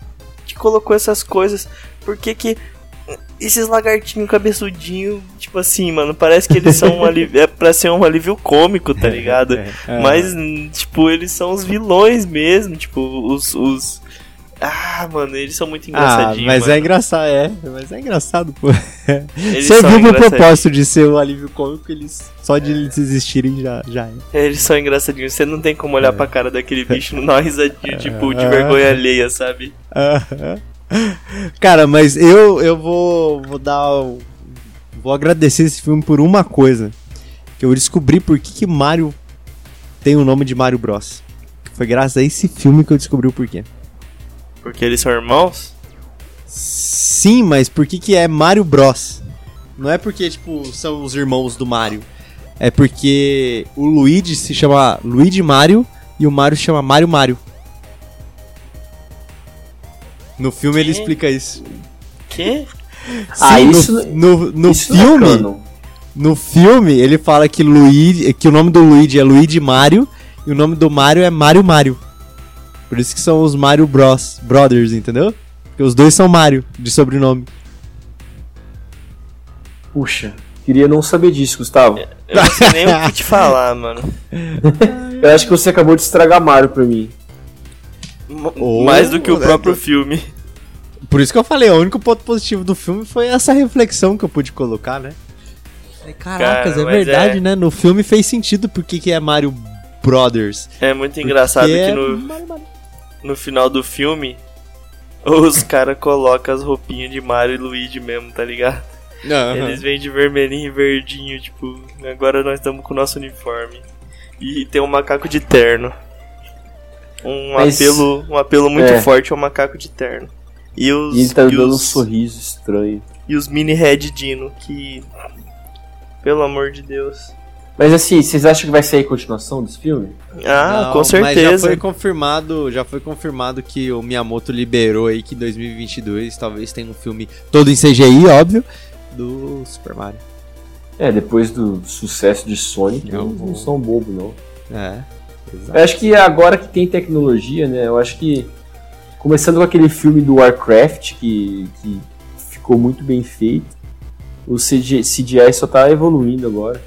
te colocou essas coisas. Por que que esses lagartinhos cabeçudinhos, tipo assim, mano, parece que eles são um alívio, é pra ser um alívio cômico, tá ligado? É, é, Mas, tipo, eles são os vilões mesmo, tipo, os, os... Ah, mano, eles são muito engraçadinhos. Ah, mas mano. é engraçado, é. Mas é engraçado, pô. Você viu o propósito de ser um alívio cômico, eles só de eles existirem já, já é. Eles são engraçadinhos. Você não tem como olhar é. pra cara daquele bicho não dar uma risadinha, tipo, de vergonha alheia, sabe? Aham. Cara, mas eu, eu vou, vou dar. Vou agradecer esse filme por uma coisa. Que eu descobri por que, que Mario tem o nome de Mario Bros. Foi graças a esse filme que eu descobri o porquê. Porque eles são irmãos? Sim, mas por que que é Mario Bros? Não é porque, tipo, são os irmãos do Mario. É porque o Luigi se chama Luigi Mario e o Mario se chama Mario Mario. No filme ele Que? explica isso. Que? Ah, Sim, isso- no, no, no Isso não é filme, canon. no filme ele fala que Luigi, que o nome do Luigi é Luigi Mario e o nome do Mario é Mario Mario. Por isso que são os Mario Bros, Brothers, entendeu? Porque os dois são Mario de sobrenome. Puxa, queria não saber disso, Gustavo. Eu não sei nem o que te falar, mano. Eu acho que você acabou de estragar Mario pra mim. Ou- Mais do que o né, próprio filme. Por isso que eu falei, o único ponto positivo do filme foi essa reflexão que eu pude colocar, né? Caracas, Cara, é verdade, é- né? No filme fez sentido porque que é Mario Brothers. É muito engraçado Porque que é no, no final do filme os caras colocam as roupinhas de Mario e Luigi mesmo, tá ligado? Aham. Eles vêm de vermelhinho e verdinho, tipo, agora nós estamos com o nosso uniforme. E tem um macaco de terno. Um Mas- apelo, um apelo muito É. forte ao macaco de terno. E os, E ele tá e dando um os, sorriso estranho. e os mini Red Dino, que. Pelo amor de Deus. Mas assim, vocês acham que vai sair continuação desse filme? Ah, Não, com Mas já certeza. foi confirmado, já foi confirmado que o Miyamoto liberou aí que em 2022 talvez tenha um filme todo em CGI, óbvio, do Super Mario. É, depois do sucesso de Sonic, Eu vou- não são bobo, não. É. Exato. Eu acho que agora que tem tecnologia, né? Eu acho que. Começando com aquele filme do Warcraft, que, que ficou muito bem feito. O CG, CGI só tá evoluindo agora.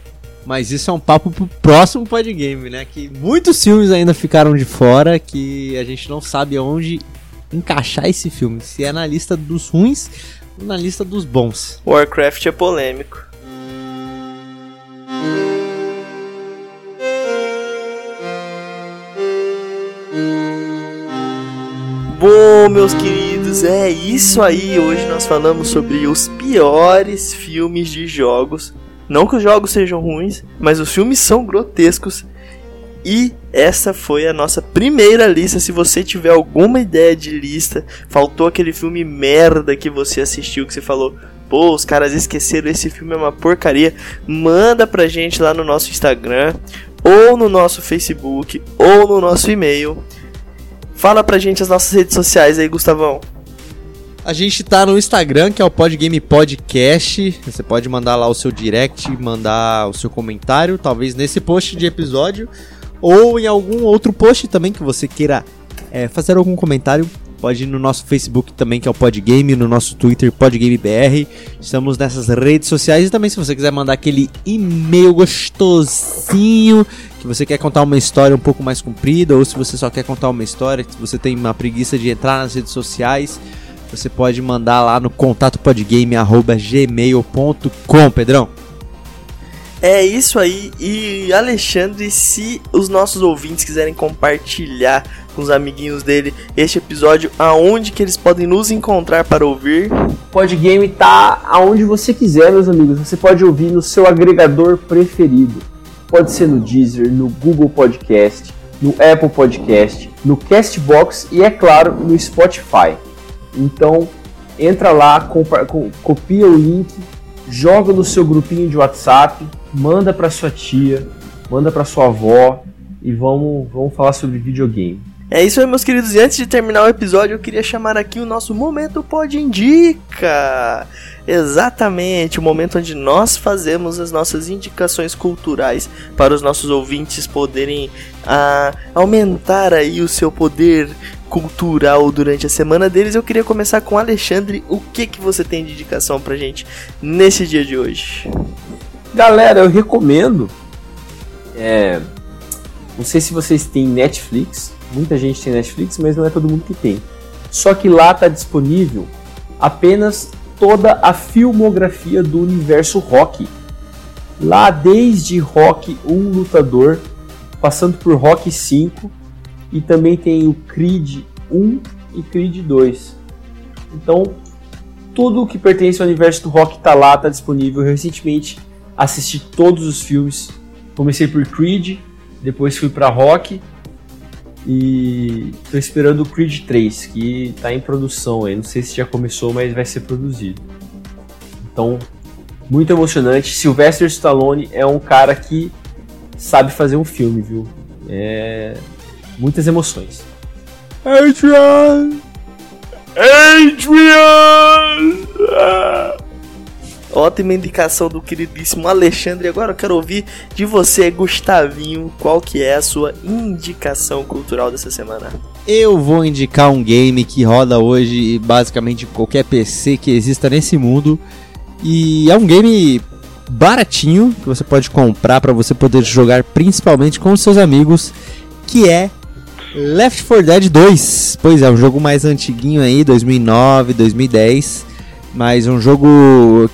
Mas isso é um papo pro próximo podgame, né? Que muitos filmes ainda ficaram de fora, que a gente não sabe aonde encaixar esse filme. Se é na lista dos ruins ou na lista dos bons. Warcraft é polêmico. Bom, meus queridos, é isso aí. Hoje nós falamos sobre os piores filmes de jogos. Não que os jogos sejam ruins, mas os filmes são grotescos. E essa foi a nossa primeira lista. Se você tiver alguma ideia de lista, faltou aquele filme merda que você assistiu, que você falou, pô, os caras esqueceram, esse filme é uma porcaria. Manda pra gente lá no nosso Instagram, ou no nosso Facebook, ou no nosso e-mail. Fala pra gente as nossas redes sociais aí, Gustavão. A gente tá no Instagram, que é o Podgame Podcast. Você pode mandar lá o seu direct, mandar o seu comentário, talvez nesse post de episódio, ou em algum outro post também que você queira é, fazer algum comentário. Pode ir no nosso Facebook também, que é o Podgame, no nosso Twitter, PodgameBR. Estamos nessas redes sociais e também se você quiser mandar aquele e-mail gostosinho, que você quer contar uma história um pouco mais comprida, ou se você só quer contar uma história, que você tem uma preguiça de entrar nas redes sociais, você pode mandar lá no contatopodgame.gmail.com, Pedrão. É isso aí. E Alexandre, se os nossos ouvintes quiserem compartilhar com os amiguinhos dele este episódio, aonde que eles podem nos encontrar para ouvir? Podgame tá aonde você quiser, meus amigos. Você pode ouvir no seu agregador preferido. Pode ser no Deezer, no Google Podcast, no Apple Podcast, no Castbox e, é claro, no Spotify. Então, entra lá, copia o link, joga no seu grupinho de WhatsApp, manda para sua tia, manda para sua avó e vamos, vamos falar sobre videogame. É isso aí, meus queridos. E antes de terminar o episódio, eu queria chamar aqui o nosso Momento Pode Indica. Exatamente, o momento onde nós fazemos as nossas indicações culturais para os nossos ouvintes poderem ah, aumentar aí o seu poder cultural durante a semana deles. Eu queria começar com Alexandre. O que que você tem de indicação pra gente nesse dia de hoje? Galera, eu recomendo. É, não sei se vocês têm Netflix. Muita gente tem Netflix, mas não é todo mundo que tem. Só que lá está disponível apenas toda a filmografia do universo rock. Lá desde Rock 1 Lutador, passando por Rock 5 e também tem o Creed 1 e Creed 2. Então, tudo o que pertence ao universo do rock tá lá, tá disponível. Recentemente assisti todos os filmes. Comecei por Creed, depois fui pra rock e tô esperando o Creed 3, que tá em produção aí. Não sei se já começou, mas vai ser produzido. Então, muito emocionante. Sylvester Stallone é um cara que sabe fazer um filme, viu? É. Muitas emoções. Adrian! Adrian! Ótima indicação do queridíssimo Alexandre. Agora eu quero ouvir de você, Gustavinho, qual que é a sua indicação cultural dessa semana? Eu vou indicar um game que roda hoje basicamente qualquer PC que exista nesse mundo. E é um game baratinho que você pode comprar para você poder jogar principalmente com seus amigos, que é Left 4 Dead 2. Pois é, um jogo mais antiguinho aí, 2009, 2010 mas um jogo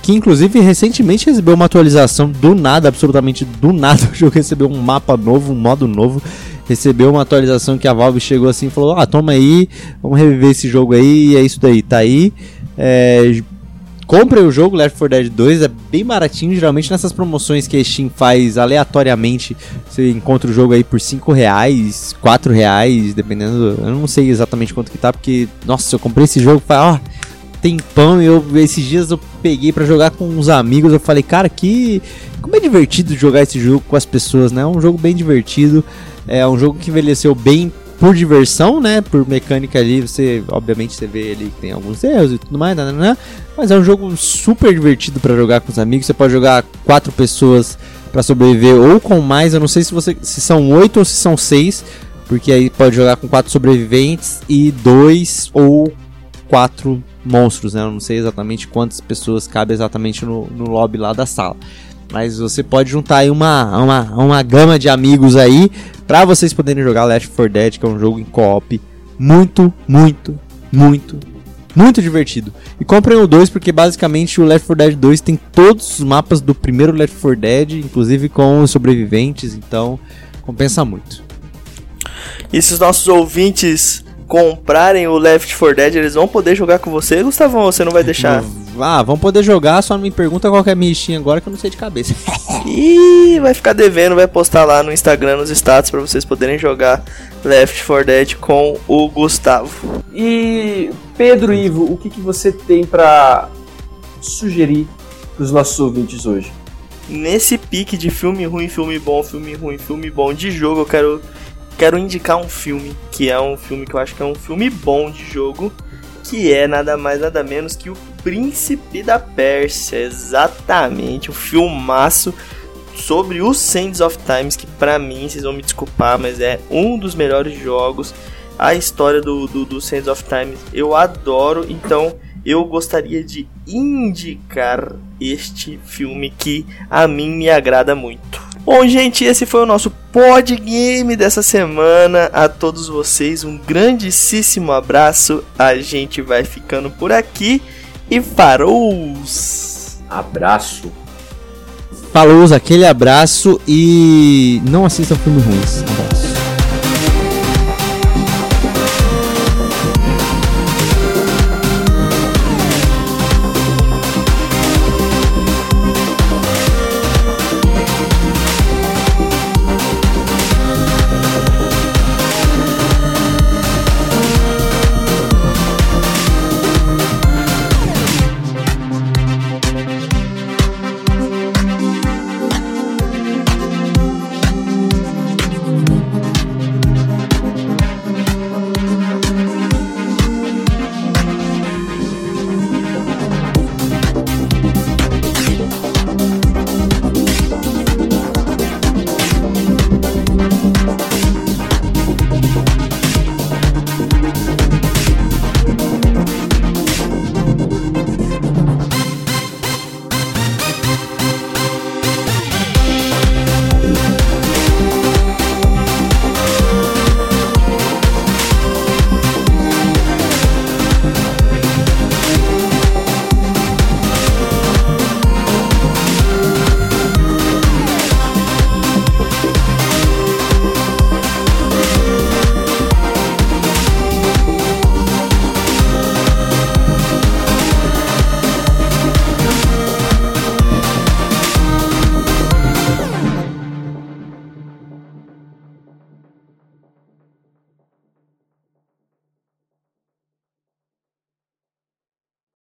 que inclusive recentemente recebeu uma atualização do nada, absolutamente do nada. O jogo recebeu um mapa novo, um modo novo. Recebeu uma atualização que a Valve chegou assim e falou: Ah, toma aí, vamos reviver esse jogo aí, e é isso daí, tá aí. É, compre o jogo Left 4 Dead 2, é bem baratinho. Geralmente nessas promoções que a Steam faz aleatoriamente, você encontra o jogo aí por 5 reais, 4 reais, dependendo. Eu não sei exatamente quanto que tá, porque, nossa, eu comprei esse jogo, ó, tempão e eu, esses dias eu peguei para jogar com uns amigos. Eu falei, cara, que. Como é divertido jogar esse jogo com as pessoas, né? É um jogo bem divertido. É um jogo que envelheceu bem por diversão, né? Por mecânica ali, você, obviamente, você vê ali que tem alguns erros e tudo mais, né, né, né? mas é um jogo super divertido para jogar com os amigos. Você pode jogar quatro pessoas para sobreviver ou com mais. Eu não sei se você se são oito ou se são seis, porque aí pode jogar com quatro sobreviventes e dois ou quatro monstros, né? Eu não sei exatamente quantas pessoas cabe exatamente no, no lobby lá da sala. Mas você pode juntar aí uma, uma, uma gama de amigos aí para vocês poderem jogar Left 4 Dead, que é um jogo em co-op muito, muito, muito, muito divertido. E comprem o 2 porque basicamente o Left 4 Dead 2 tem todos os mapas do primeiro Left 4 Dead, inclusive com os sobreviventes, então compensa muito. E se os nossos ouvintes comprarem o Left 4 Dead, eles vão poder jogar com você, Gustavão? Você não vai deixar? Ah, vão poder jogar, só não me pergunta qual é a minha Steam agora que eu não sei de cabeça. Ih, vai ficar devendo, vai postar lá no Instagram, nos status, para vocês poderem jogar Left 4 Dead com o Gustavo. E Pedro Ivo, o que, que você tem para sugerir para os nossos ouvintes hoje? Nesse pique de filme ruim, filme bom, filme ruim, filme bom de jogo, eu quero quero indicar um filme, que é um filme que eu acho que é um filme bom de jogo, que é nada mais nada menos que o Príncipe da Pérsia, exatamente, um filmaço sobre o Sands of Times, que para mim, vocês vão me desculpar, mas é um dos melhores jogos. A história do, do, do Sands of Times eu adoro, então eu gostaria de indicar este filme que a mim me agrada muito. Bom, gente, esse foi o nosso pod game dessa semana. A todos vocês, um grandíssimo abraço. A gente vai ficando por aqui e farou! Abraço. Falou, aquele abraço e não assistam filmes ruins. Tá bom.